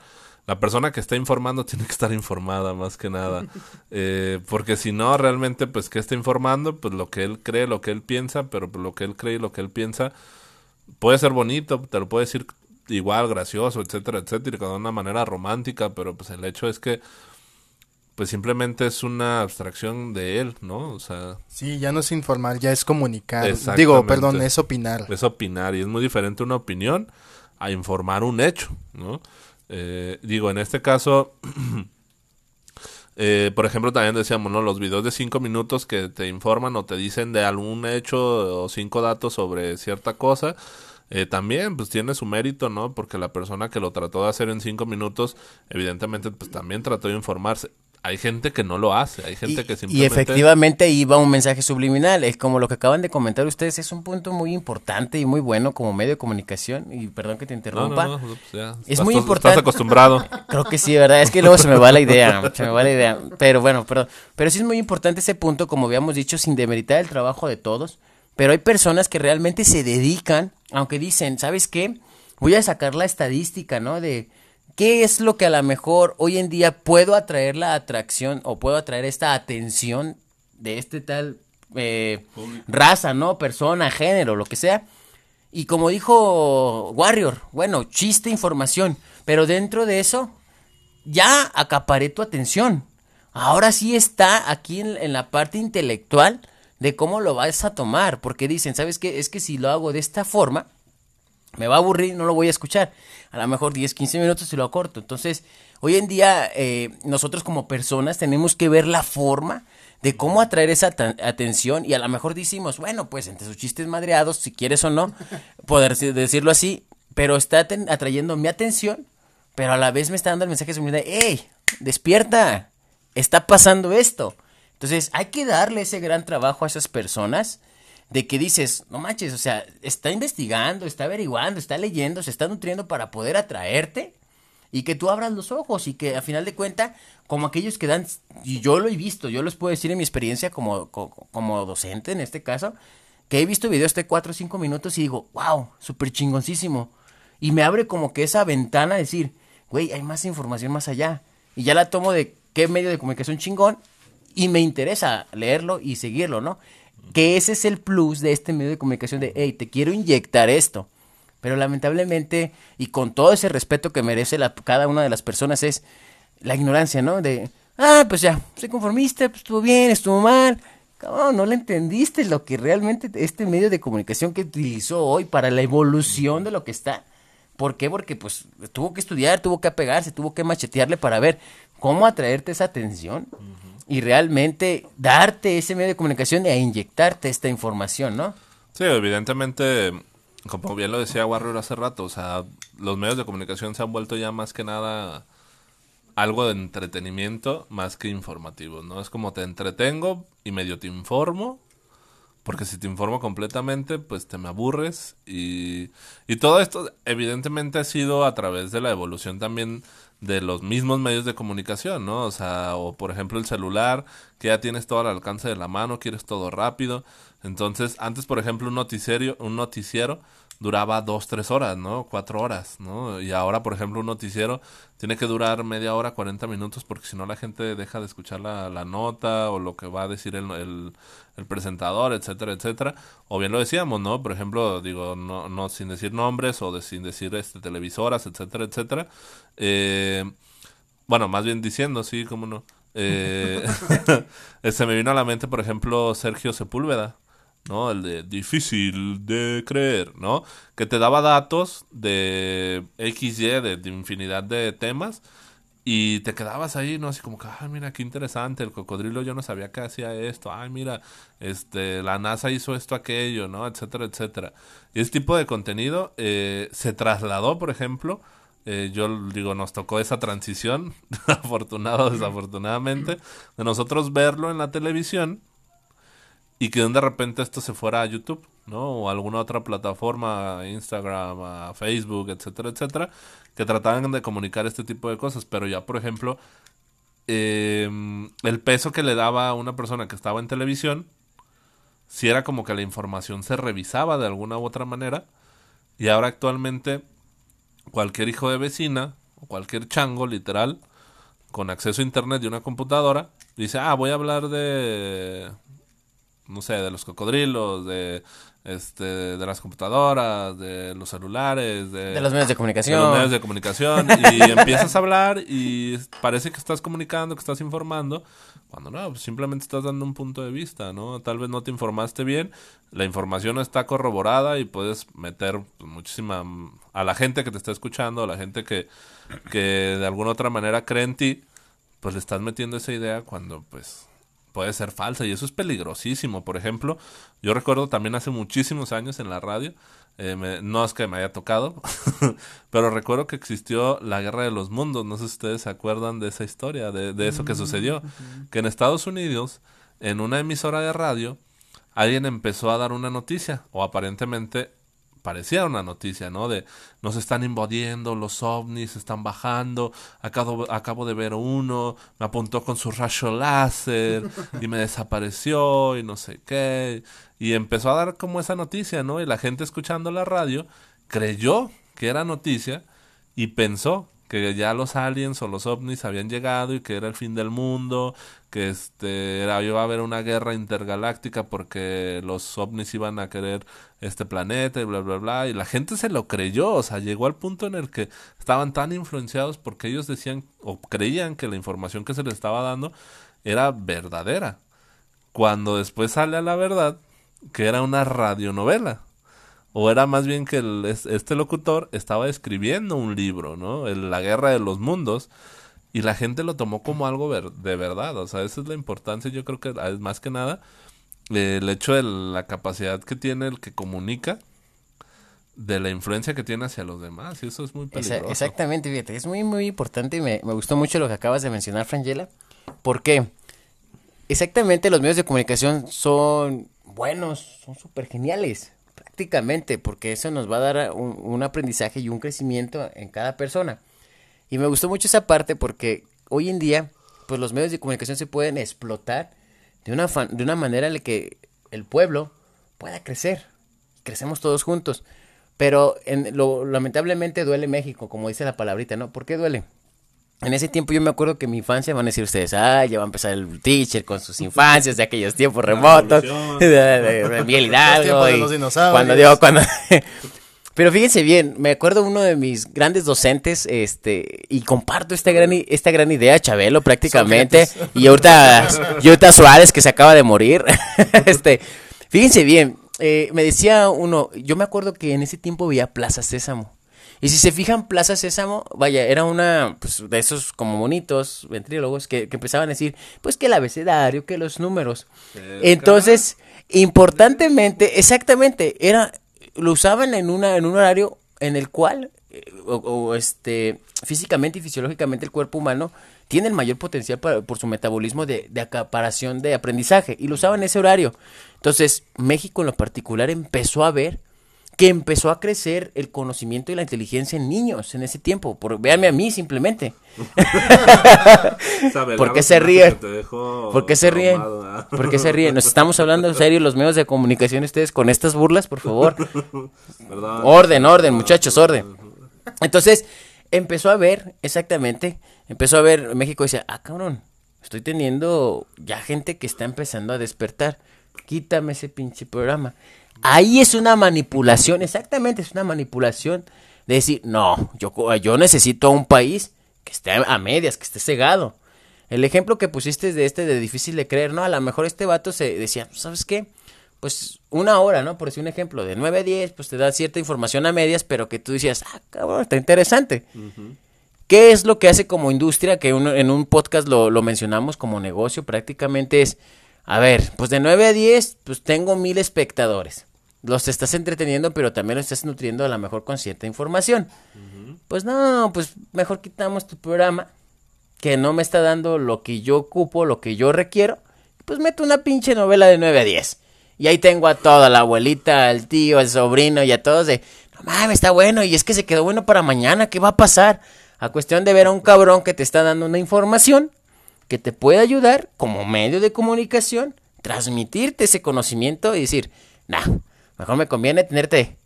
la persona que está informando tiene que estar informada más que nada. Eh, porque si no, realmente, pues, ¿qué está informando? Pues lo que él cree, lo que él piensa, pero lo que él cree y lo que él piensa puede ser bonito, te lo puede decir igual, gracioso, etcétera, etcétera, de una manera romántica, pero pues el hecho es que pues simplemente es una abstracción de él, ¿no? O sea... Sí, ya no es informar, ya es comunicar. Digo, perdón, es opinar. Es opinar y es muy diferente una opinión a informar un hecho, ¿no? Eh, digo, en este caso, eh, por ejemplo, también decíamos, ¿no? Los videos de cinco minutos que te informan o te dicen de algún hecho o cinco datos sobre cierta cosa. Eh, también pues tiene su mérito, ¿no? Porque la persona que lo trató de hacer en cinco minutos, evidentemente pues también trató de informarse hay gente que no lo hace, hay gente que simplemente... Y efectivamente iba un mensaje subliminal, es como lo que acaban de comentar ustedes, es un punto muy importante y muy bueno como medio de comunicación, y perdón que te interrumpa, no, no, pues es muy importante... Estás acostumbrado. Creo que sí, ¿verdad? Es que luego se me va la idea, se me va la idea, pero bueno, perdón, pero sí es muy importante ese punto, como habíamos dicho, sin demeritar el trabajo de todos, pero hay personas que realmente se dedican, aunque dicen, ¿sabes qué? Voy a sacar la estadística, ¿no? De ¿Qué es lo que a lo mejor hoy en día puedo atraer la atracción o puedo atraer esta atención de este tal eh, raza, ¿no? Persona, género, lo que sea. Y como dijo Warrior, bueno, chiste, información, pero dentro de eso ya acaparé tu atención. Ahora sí está aquí en, la parte intelectual de cómo lo vas a tomar, porque dicen, ¿sabes qué? Es que si lo hago de esta forma, me va a aburrir, no lo voy a escuchar. A lo mejor 10, 15 minutos y lo corto. Entonces, hoy en día eh, nosotros como personas tenemos que ver la forma de cómo atraer esa atención y a lo mejor decimos, bueno, pues entre sus chistes madreados, si quieres o no, poder decirlo así, pero está atrayendo mi atención, pero a la vez me está dando el mensaje de, hey, despierta, está pasando esto. Entonces hay que darle ese gran trabajo a esas personas de que dices, no manches, o sea, está investigando, está averiguando, está leyendo, se está nutriendo para poder atraerte y que tú abras los ojos y que a final de cuenta, como aquellos que dan, y yo lo he visto, yo les puedo decir en mi experiencia como, como, docente en este caso, que he visto videos de 4 o 5 minutos y digo, wow, súper chingoncísimo. Y me abre como que esa ventana decir, güey, hay más información más allá. Y ya la tomo de qué medio de comunicación chingón y me interesa leerlo y seguirlo, ¿no? Que ese es el plus de este medio de comunicación de, hey, te quiero inyectar esto. Pero lamentablemente, y con todo ese respeto que merece la, cada una de las personas, es la ignorancia, ¿no? De, ah, pues ya, soy conformista, pues estuvo bien, estuvo mal. Cabrón, no le entendiste lo que realmente este medio de comunicación que utilizó hoy para la evolución de lo que está. ¿Por qué? Porque pues tuvo que estudiar, tuvo que apegarse, tuvo que machetearle para ver cómo atraerte esa atención y realmente darte ese medio de comunicación e inyectarte esta información, ¿no? Sí, evidentemente como bien lo decía Warrior hace rato, o sea, los medios de comunicación se han vuelto ya más que nada algo de entretenimiento más que informativo, ¿no? Es como te entretengo y medio te informo, porque si te informo completamente, pues te me aburres y, y todo esto evidentemente ha sido a través de la evolución también de los mismos medios de comunicación, ¿no? O sea, o por ejemplo el celular, que ya tienes todo al alcance de la mano, quieres todo rápido. Entonces, antes, por ejemplo, un noticiero, un noticiero duraba dos, tres horas, ¿no? Cuatro horas, ¿no? Y ahora, por ejemplo, un noticiero tiene que durar media hora, cuarenta minutos, porque si no la gente deja de escuchar la, la nota o lo que va a decir el, el, el, presentador, etcétera, etcétera. O bien lo decíamos, ¿no? Por ejemplo, digo, no, no sin decir nombres o de, sin decir este, televisoras, etcétera, etcétera. Eh, bueno, más bien diciendo, sí, cómo no. Eh, se me vino a la mente, por ejemplo, Sergio Sepúlveda. ¿no? El de difícil de creer, ¿no? Que te daba datos de XY, de, de infinidad de temas, y te quedabas ahí, ¿no? Así como que, ay, mira, qué interesante, el cocodrilo yo no sabía que hacía esto, ay, mira, este, la NASA hizo esto, aquello, ¿no? Etcétera, etcétera. Y ese tipo de contenido eh, se trasladó, por ejemplo, eh, yo digo, nos tocó esa transición, afortunado o desafortunadamente, de nosotros verlo en la televisión y que de repente esto se fuera a YouTube, ¿no? O alguna otra plataforma, Instagram, Facebook, etcétera, etcétera, que trataban de comunicar este tipo de cosas. Pero ya, por ejemplo, em, el peso que le daba a una persona que estaba en televisión, si era como que la información se revisaba de alguna u otra manera, y ahora actualmente cualquier hijo de vecina, o cualquier chango, literal, con acceso a internet y una computadora, dice, ah, voy a hablar de no sé, de los cocodrilos, de este de las computadoras, de los celulares, de, los medios de comunicación. De los medios de comunicación y empiezas a hablar y parece que estás comunicando, que estás informando, cuando no, pues simplemente estás dando un punto de vista, ¿no? Tal vez no te informaste bien, la información no está corroborada y puedes meter pues, muchísima a la gente que te está escuchando, a la gente que que de alguna otra manera cree en ti, pues le estás metiendo esa idea cuando pues puede ser falsa y eso es peligrosísimo. Por ejemplo, yo recuerdo también hace muchísimos años en la radio, eh, no es que me haya tocado, pero recuerdo que existió la guerra de los mundos. No sé si ustedes se acuerdan de esa historia, de, de eso que mm, sucedió. Que en Estados Unidos, en una emisora de radio, alguien empezó a dar una noticia, o aparentemente parecía una noticia, ¿no? De nos están invadiendo, los ovnis están bajando, acabo, acabo de ver uno, me apuntó con su rayo láser y me desapareció y no sé qué. Y empezó a dar como esa noticia, ¿no? Y la gente escuchando la radio creyó que era noticia y pensó que ya los aliens o los ovnis habían llegado y que era el fin del mundo, que este era, iba a haber una guerra intergaláctica porque los ovnis iban a querer este planeta y bla bla bla y la gente se lo creyó, o sea, llegó al punto en el que estaban tan influenciados porque ellos decían o creían que la información que se les estaba dando era verdadera. Cuando después sale a la verdad que era una radionovela o era más bien que el, este locutor estaba escribiendo un libro, ¿no? la guerra de los mundos. Y la gente lo tomó como algo de verdad. O sea, esa es la importancia, yo creo que es más que nada el hecho de la capacidad que tiene el que comunica de la influencia que tiene hacia los demás. Y eso es muy peligroso. Exactamente, fíjate. Es muy, muy importante y me, me gustó mucho lo que acabas de mencionar, Frangela. porque Exactamente, los medios de comunicación son buenos, son súper geniales prácticamente, porque eso nos va a dar un, aprendizaje y un crecimiento en cada persona. Y me gustó mucho esa parte porque hoy en día, pues los medios de comunicación se pueden explotar de una, de una manera en la que el pueblo pueda crecer. Crecemos todos juntos. Pero en, lo, lamentablemente duele México, como dice la palabrita, ¿no? ¿Por qué duele? En ese tiempo yo me acuerdo que mi infancia, van a decir ustedes, ah, ya va a empezar el teacher con sus infancias de aquellos tiempos remotos, de, Miguel Hidalgo, cuando cuando... Pero fíjense bien, me acuerdo uno de mis grandes docentes, este, y comparto esta gran, esta gran idea, Chabelo, prácticamente, y ahorita, y ahorita Suárez, que se acaba de morir, este, fíjense bien, eh, me decía uno, yo me acuerdo que en ese tiempo veía Plaza Sésamo, y si se fijan, Plaza Sésamo, vaya, era una, pues, de esos como bonitos ventrílogos que, que empezaban a decir, pues, que el abecedario, que los números. Entonces, importantemente, exactamente, era, lo usaban en una, en un horario en el cual, eh, o, este, físicamente y fisiológicamente el cuerpo humano tiene el mayor potencial por su metabolismo de, de acaparación de aprendizaje, y lo usaban en ese horario. Entonces, México en lo particular empezó a ver que empezó a crecer el conocimiento y la inteligencia en niños en ese tiempo. Por, véanme a mí simplemente. ¿Por qué se ríen? ¿Por qué se ríen? ¿Por qué se ríen? Nos estamos hablando en serio los medios de comunicación ustedes con estas burlas, por favor. Orden, orden, muchachos, orden. Entonces, empezó a ver, exactamente, empezó a ver, México dice, ah, cabrón, estoy teniendo ya gente que está empezando a despertar. Quítame ese pinche programa. Ahí es una manipulación, exactamente, es una manipulación de decir, no, yo, yo necesito un país que esté a medias, que esté cegado. El ejemplo que pusiste de este de difícil de creer, ¿no? A lo mejor este vato se decía, ¿sabes qué? Pues una hora, ¿no? Por decir un ejemplo, de 9 a 10, pues te da cierta información a medias, pero que tú decías, ah, cabrón, está interesante. ¿Qué es lo que hace como industria? Que en un podcast lo, lo mencionamos como negocio, prácticamente es, a ver, pues de 9 a 10, pues tengo mil espectadores los estás entreteniendo, pero también los estás nutriendo a lo mejor con cierta información. Pues no, pues mejor quitamos tu programa, que no me está dando lo que yo ocupo, lo que yo requiero. Pues meto una pinche novela de 9 a 10. Y ahí tengo a toda la abuelita, al tío, al sobrino y a todos de, no mames, está bueno, y es que se quedó bueno para mañana, ¿qué va a pasar? A cuestión de ver a un cabrón que te está dando una información que te puede ayudar como medio de comunicación, transmitirte ese conocimiento y decir, nah, Mejor me conviene tenerte.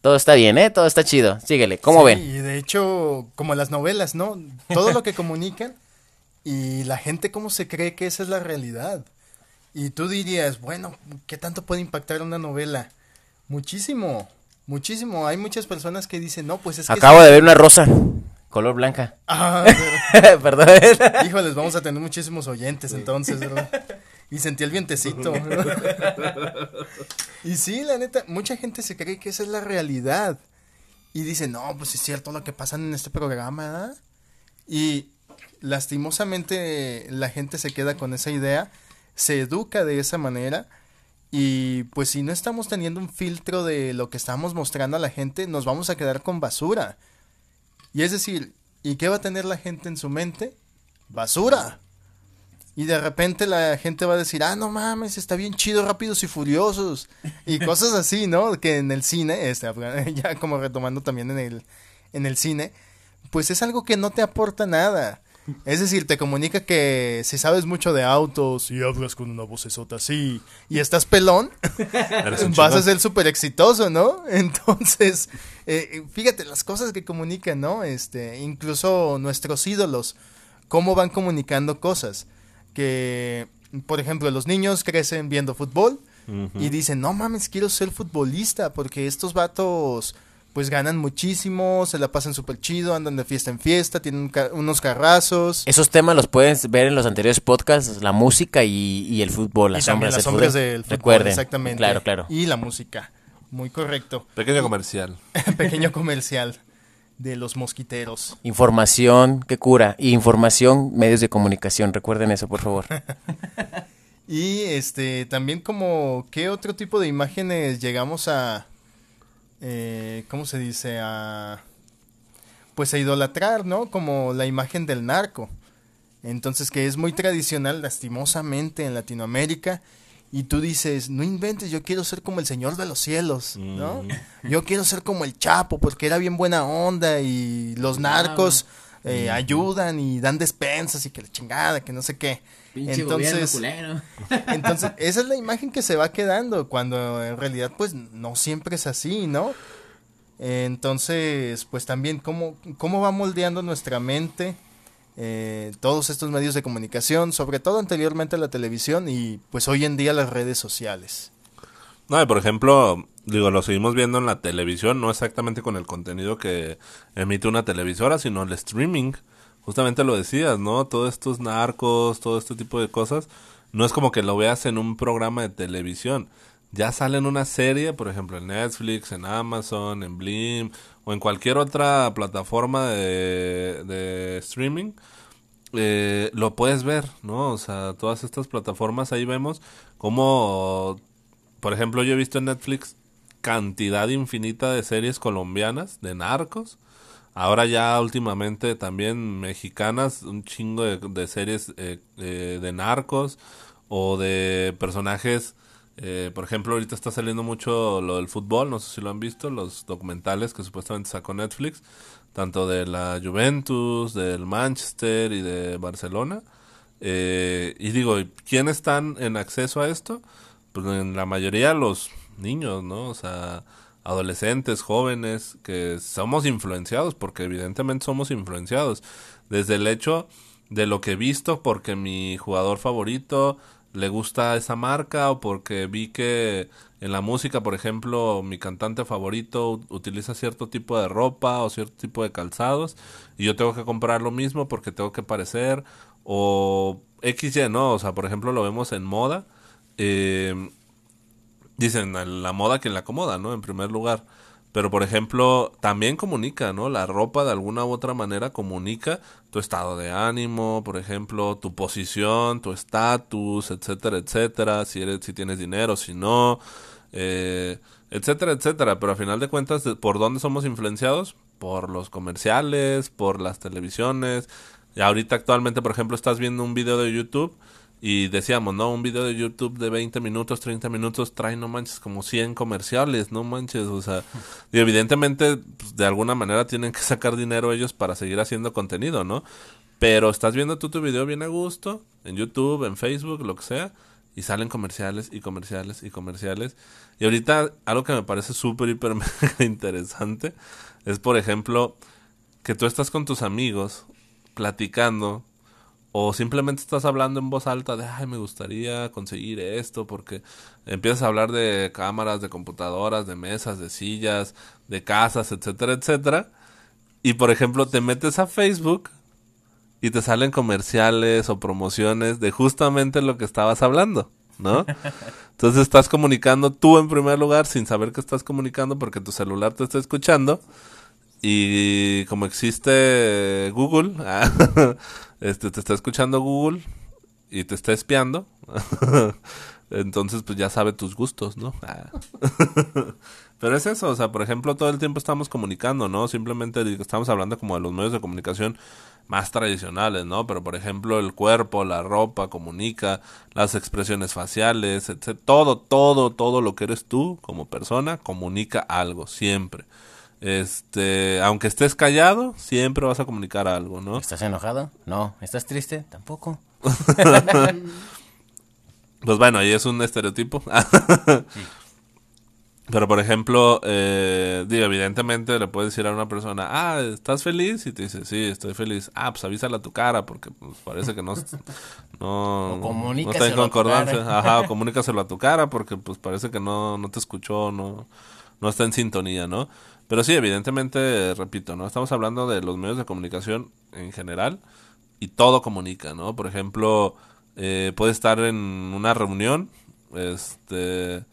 Todo está bien, ¿eh? Todo está chido. Síguele. ¿Cómo ven? Y de hecho, como las novelas, ¿no? Todo lo que comunican y la gente cómo se cree que esa es la realidad. Y tú dirías, bueno, ¿qué tanto puede impactar una novela? Muchísimo, muchísimo. Hay muchas personas que dicen, no, pues es que... Acabo de ver una rosa, color blanca. Ah, Perdón. Híjoles, vamos a tener muchísimos oyentes entonces, ¿verdad? Y sentí el vientecito. y sí, la neta, mucha gente se cree que esa es la realidad. Y dice, no, pues es cierto lo que pasa en este programa, ¿verdad? Y lastimosamente la gente se queda con esa idea, se educa de esa manera. Y pues si no estamos teniendo un filtro de lo que estamos mostrando a la gente, nos vamos a quedar con basura. Y es decir, ¿y qué va a tener la gente en su mente? Basura. Y de repente la gente va a decir, ah, no mames, está bien chido, rápidos y furiosos. Y cosas así, ¿no? Que en el cine, este, ya como retomando también en el, en el cine, pues es algo que no te aporta nada. Es decir, te comunica que si sabes mucho de autos y hablas con una vocesota así y estás pelón, vas a ser súper exitoso, ¿no? Entonces, eh, fíjate las cosas que comunican, ¿no? Este, incluso nuestros ídolos, cómo van comunicando cosas. Que, por ejemplo, los niños crecen viendo fútbol y dicen, no mames, quiero ser futbolista porque estos vatos pues ganan muchísimo, se la pasan súper chido, andan de fiesta en fiesta, tienen unos carrazos. Esos temas los puedes ver en los anteriores podcasts, la música y, el fútbol, las sombras, las sombras del fútbol. Recuerden, exactamente. Claro, claro. Y la música, muy correcto. Pequeño comercial. Pequeño comercial de los mosquiteros. Información que cura y información, medios de comunicación, recuerden eso, por favor. y este, también como, ¿qué otro tipo de imágenes llegamos a eh, ¿cómo se dice? A, pues a idolatrar, ¿no? Como la imagen del narco. Entonces, que es muy tradicional, lastimosamente, en Latinoamérica. Y tú dices, no inventes, yo quiero ser como el Señor de los Cielos, ¿no? Mm. Yo quiero ser como el Chapo, porque era bien buena onda y los narcos eh, ayudan y dan despensas y que la chingada, que no sé qué. entonces, entonces, esa es la imagen que se va quedando, cuando en realidad, pues, no siempre es así, ¿no? Entonces, pues también, ¿cómo, cómo va moldeando nuestra mente eh, todos estos medios de comunicación, sobre todo anteriormente la televisión y pues hoy en día las redes sociales? No, por ejemplo, digo, lo seguimos viendo en la televisión, no exactamente con el contenido que emite una televisora, sino el streaming. Justamente lo decías, ¿no? Todos estos narcos, todo este tipo de cosas, no es como que lo veas en un programa de televisión. Ya sale en una serie, por ejemplo, en Netflix, en Amazon, en Blim o en cualquier otra plataforma de, de streaming. Eh, lo puedes ver, ¿no? O sea, todas estas plataformas ahí vemos cómo por ejemplo, yo he visto en Netflix cantidad infinita de series colombianas de narcos. Ahora ya últimamente también mexicanas, un chingo de, series eh, eh, de narcos o de personajes. Eh, por ejemplo, ahorita está saliendo mucho lo del fútbol, no sé si lo han visto, los documentales que supuestamente sacó Netflix, tanto de la Juventus, del Manchester y de Barcelona. y digo, ¿quiénes están en acceso a esto? pues en la mayoría los niños, ¿no? O sea, adolescentes, jóvenes, que somos influenciados, porque evidentemente somos influenciados. Desde el hecho de lo que he visto, porque mi jugador favorito le gusta esa marca, o porque vi que en la música, por ejemplo, mi cantante favorito utiliza cierto tipo de ropa o cierto tipo de calzados, y yo tengo que comprar lo mismo porque tengo que parecer, o XY, ¿no? O sea, por ejemplo, lo vemos en moda eh, dicen la moda que la acomoda, ¿no? En primer lugar. Pero, por ejemplo, también comunica, ¿no? La ropa de alguna u otra manera comunica tu estado de ánimo, por ejemplo, tu posición, tu estatus, etcétera, etcétera, si, eres, si tienes dinero, si no, eh, etcétera, etcétera. Pero a final de cuentas, ¿por dónde somos influenciados? Por los comerciales, por las televisiones. Y ahorita actualmente, por ejemplo, estás viendo un video de YouTube y decíamos, ¿no? Un video de YouTube de 20 minutos, 30 minutos trae, no manches, como 100 comerciales, no manches, o sea, evidentemente, pues, de alguna manera tienen que sacar dinero ellos para seguir haciendo contenido, ¿no? Pero estás viendo tú tu video bien a gusto, en YouTube, en Facebook, lo que sea, y salen comerciales y comerciales y comerciales. Y ahorita algo que me parece súper, hiper, interesante es, por ejemplo, que tú estás con tus amigos platicando o simplemente estás hablando en voz alta de, ay, me gustaría conseguir esto, porque empiezas a hablar de cámaras, de computadoras, de mesas, de sillas, de casas, etcétera, etcétera. Y por ejemplo, te metes a Facebook y te salen comerciales o promociones de justamente lo que estabas hablando, ¿no? Entonces estás comunicando tú en primer lugar sin saber que estás comunicando porque tu celular te está escuchando. Y como existe Google, este, te está escuchando Google y te está espiando. Entonces, pues ya sabe tus gustos, ¿no? Ah. Pero es eso, o sea, por ejemplo, todo el tiempo estamos comunicando, ¿no? Simplemente estamos hablando como de los medios de comunicación más tradicionales, ¿no? Pero, por ejemplo, el cuerpo, la ropa comunica, las expresiones faciales, etc. Todo, todo, todo lo que eres tú como persona comunica algo, siempre. Este, aunque estés callado, siempre vas a comunicar algo, ¿no? ¿Estás enojado? No. ¿Estás triste? Tampoco. Pues bueno, ahí es un estereotipo. Pero por ejemplo, eh, digo, evidentemente le puedes decir a una persona, ah, ¿estás feliz? Y te dice, sí, estoy feliz. Ah, pues avísala a tu cara, porque pues, parece que no, no, no está en concordancia. Ajá, o comunícaselo a tu cara, porque pues parece que no, no te escuchó, no, no está en sintonía, ¿no? Pero sí, evidentemente, repito, ¿no? Estamos hablando de los medios de comunicación en general y todo comunica, ¿no? Por ejemplo, eh, puede estar en una reunión, este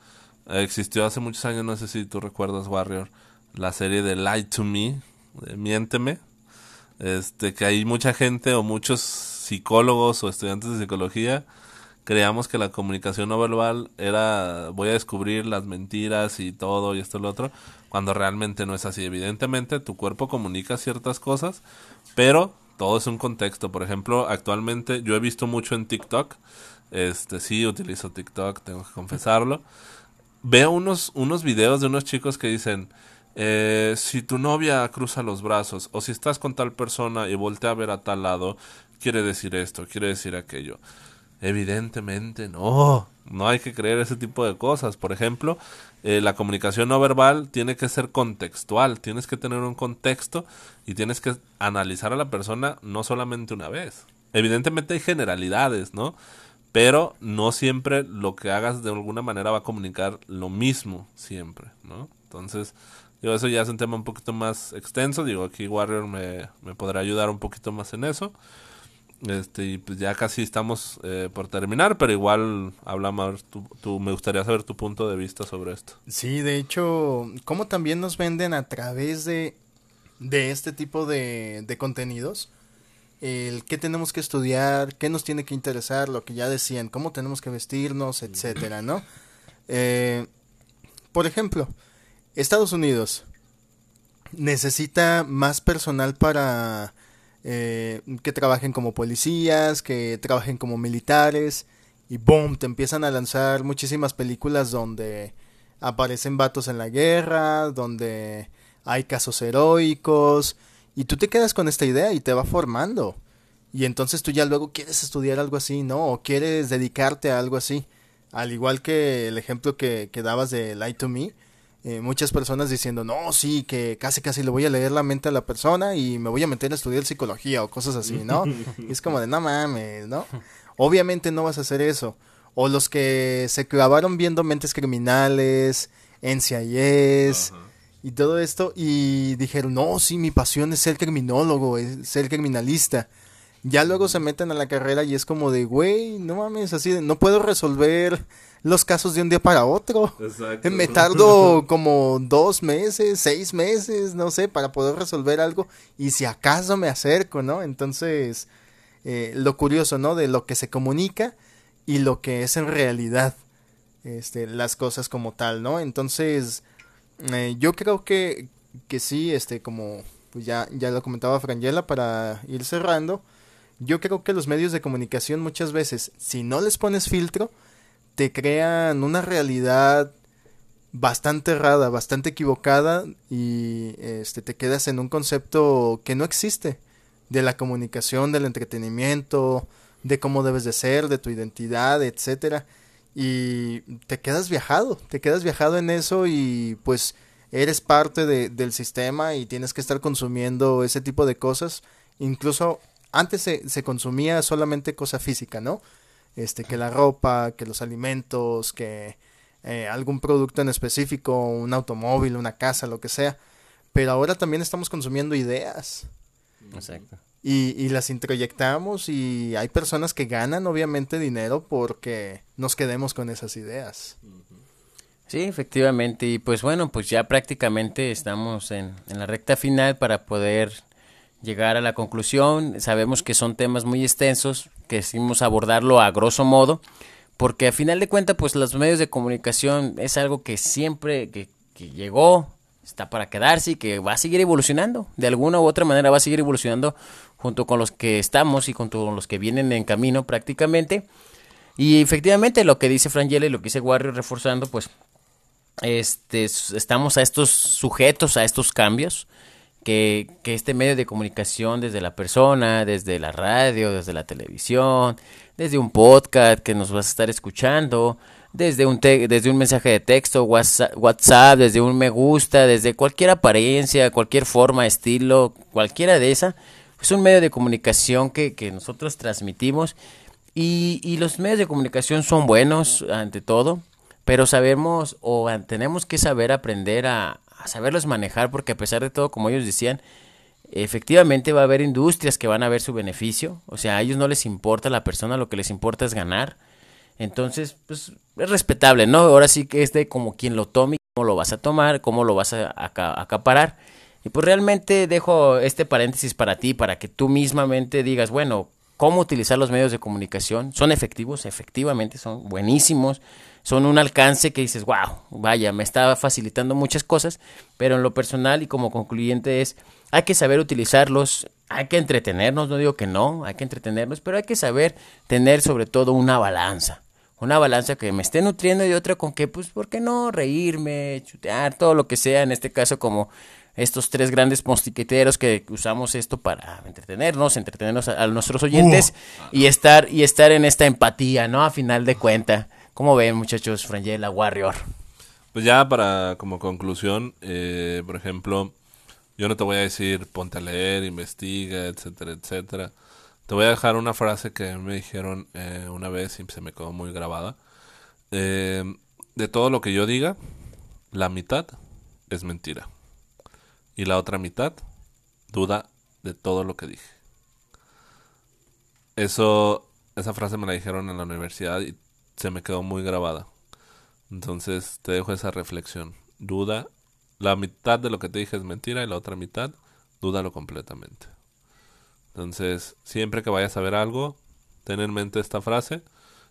Existió hace muchos años, no sé si tú recuerdas, Warrior, la serie de Lie to Me, de Miénteme. Este, que hay mucha gente o muchos psicólogos o estudiantes de psicología creíamos que la comunicación no verbal era voy a descubrir las mentiras y todo y esto y lo otro, cuando realmente no es así. Evidentemente tu cuerpo comunica ciertas cosas, pero todo es un contexto. Por ejemplo, actualmente yo he visto mucho en TikTok, este sí utilizo TikTok, tengo que confesarlo veo unos, unos videos de unos chicos que dicen, eh, si tu novia cruza los brazos o si estás con tal persona y voltea a ver a tal lado, quiere decir esto, quiere decir aquello. Evidentemente no, no hay que creer ese tipo de cosas. Por ejemplo, eh, la comunicación no verbal tiene que ser contextual, tienes que tener un contexto y tienes que analizar a la persona no solamente una vez. Evidentemente hay generalidades, ¿no? pero no siempre lo que hagas de alguna manera va a comunicar lo mismo siempre, ¿no? Entonces, yo eso ya es un tema un poquito más extenso, digo, aquí Warrior me, me podrá ayudar un poquito más en eso. Este, pues ya casi estamos eh, por terminar, pero igual hablamos, tú, me gustaría saber tu punto de vista sobre esto. Sí, de hecho, cómo también nos venden a través de, de este tipo de, de contenidos, el qué tenemos que estudiar, qué nos tiene que interesar, lo que ya decían, cómo tenemos que vestirnos, etcétera, ¿no? Eh, por ejemplo, Estados Unidos necesita más personal para eh, que trabajen como policías, que trabajen como militares, y boom, te empiezan a lanzar muchísimas películas donde aparecen vatos en la guerra, donde hay casos heroicos, y tú te quedas con esta idea y te va formando. Y entonces tú ya luego quieres estudiar algo así, ¿no? O quieres dedicarte a algo así. Al igual que el ejemplo que, que dabas de Lie to Me, eh, muchas personas diciendo, no, sí, que casi casi le voy a leer la mente a la persona y me voy a meter a estudiar psicología o cosas así, ¿no? y es como de, no mames, ¿no? Obviamente no vas a hacer eso. O los que se clavaron viendo mentes criminales, NCIS, y todo esto y dijeron, no, sí, mi pasión es ser criminólogo, es ser criminalista. Ya luego se meten a la carrera y es como de, güey, no mames, así de, no puedo resolver los casos de un día para otro. Exacto. Me tardo como dos meses, seis meses, no sé, para poder resolver algo y si acaso me acerco, ¿no? Entonces, eh, lo curioso, ¿no? De lo que se comunica y lo que es en realidad, este, las cosas como tal, ¿no? Entonces, eh, yo creo que, que sí, este, como pues ya, ya lo comentaba Frangela para ir cerrando, yo creo que los medios de comunicación muchas veces, si no les pones filtro, te crean una realidad bastante errada, bastante equivocada y este te quedas en un concepto que no existe de la comunicación, del entretenimiento, de cómo debes de ser, de tu identidad, etcétera y te quedas viajado, te quedas viajado en eso y pues eres parte de, del sistema y tienes que estar consumiendo ese tipo de cosas. Incluso antes se, se consumía solamente cosa física, ¿no? Este, que la ropa, que los alimentos, que eh, algún producto en específico, un automóvil, una casa, lo que sea. Pero ahora también estamos consumiendo ideas. Exacto y, las introyectamos y hay personas que ganan obviamente dinero porque nos quedemos con esas ideas. Sí, efectivamente. Y pues bueno, pues ya prácticamente estamos en, en, la recta final para poder llegar a la conclusión. Sabemos que son temas muy extensos, que decidimos abordarlo a grosso modo, porque a final de cuentas, pues los medios de comunicación es algo que siempre, que, que llegó, está para quedarse y que va a seguir evolucionando. De alguna u otra manera va a seguir evolucionando junto con los que estamos y junto con los que vienen en camino prácticamente. Y efectivamente lo que dice Frangela y lo que dice Warrior reforzando, pues este, estamos a estos sujetos, a estos cambios, que, este medio de comunicación desde la persona, desde la radio, desde la televisión, desde un podcast que nos vas a estar escuchando, desde un, desde un mensaje de texto, WhatsApp, desde un me gusta, desde cualquier apariencia, cualquier forma, estilo, cualquiera de esa, es un medio de comunicación que, que nosotros transmitimos. Y, y, los medios de comunicación son buenos ante todo, pero sabemos o tenemos que saber aprender a, a saberlos manejar porque a pesar de todo, como ellos decían, efectivamente va a haber industrias que van a ver su beneficio, o sea, a ellos no les importa la persona, lo que les importa es ganar. Entonces, pues es respetable, ¿no? Ahora sí que es de como quien lo tome, cómo lo vas a tomar, cómo lo vas a acaparar. Y pues realmente dejo este paréntesis para ti, para que tú mismamente digas, bueno, cómo utilizar los medios de comunicación. Son efectivos, efectivamente, son buenísimos. Son un alcance que dices, wow, vaya, me está facilitando muchas cosas, pero en lo personal y como concluyente es, hay que saber utilizarlos, hay que entretenernos, no digo que no, hay que entretenernos, pero hay que saber tener sobre todo una balanza. Una balanza que me esté nutriendo y otra con que, pues, ¿por qué no? Reírme, chutear, todo lo que sea, en este caso como estos tres grandes postiqueteros que usamos esto para entretenernos, entretenernos a, nuestros oyentes uh. y estar y estar en esta empatía, ¿no? A final de cuenta. ¿Cómo ven, muchachos, Frangela Warrior? Pues ya para como conclusión, eh, por ejemplo, yo no te voy a decir ponte a leer, investiga, etcétera, etcétera. Te voy a dejar una frase que me dijeron eh, una vez y se me quedó muy grabada. Eh, de todo lo que yo diga, la mitad es mentira y la otra mitad duda de todo lo que dije. Eso, esa frase me la dijeron en la universidad y se me quedó muy grabada. Entonces te dejo esa reflexión. Duda, la mitad de lo que te dije es mentira y la otra mitad, dúdalo completamente. Entonces, siempre que vayas a ver algo, ten en mente esta frase.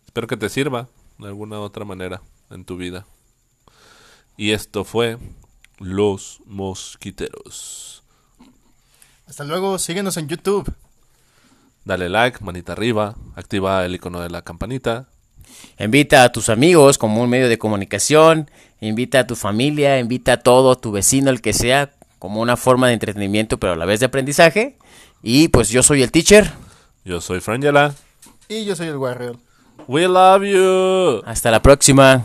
Espero que te sirva de alguna otra manera en tu vida. Y esto fue los mosquiteros. Hasta luego, síguenos en YouTube. Dale like, manita arriba, activa el icono de la campanita. Invita a tus amigos como un medio de comunicación, invita a tu familia, invita a todo, a tu vecino, el que sea, como una forma de entretenimiento, pero a la vez de aprendizaje. Y pues yo soy el teacher. Yo soy Frangela. Y yo soy el Warrior. We love you. Hasta la próxima.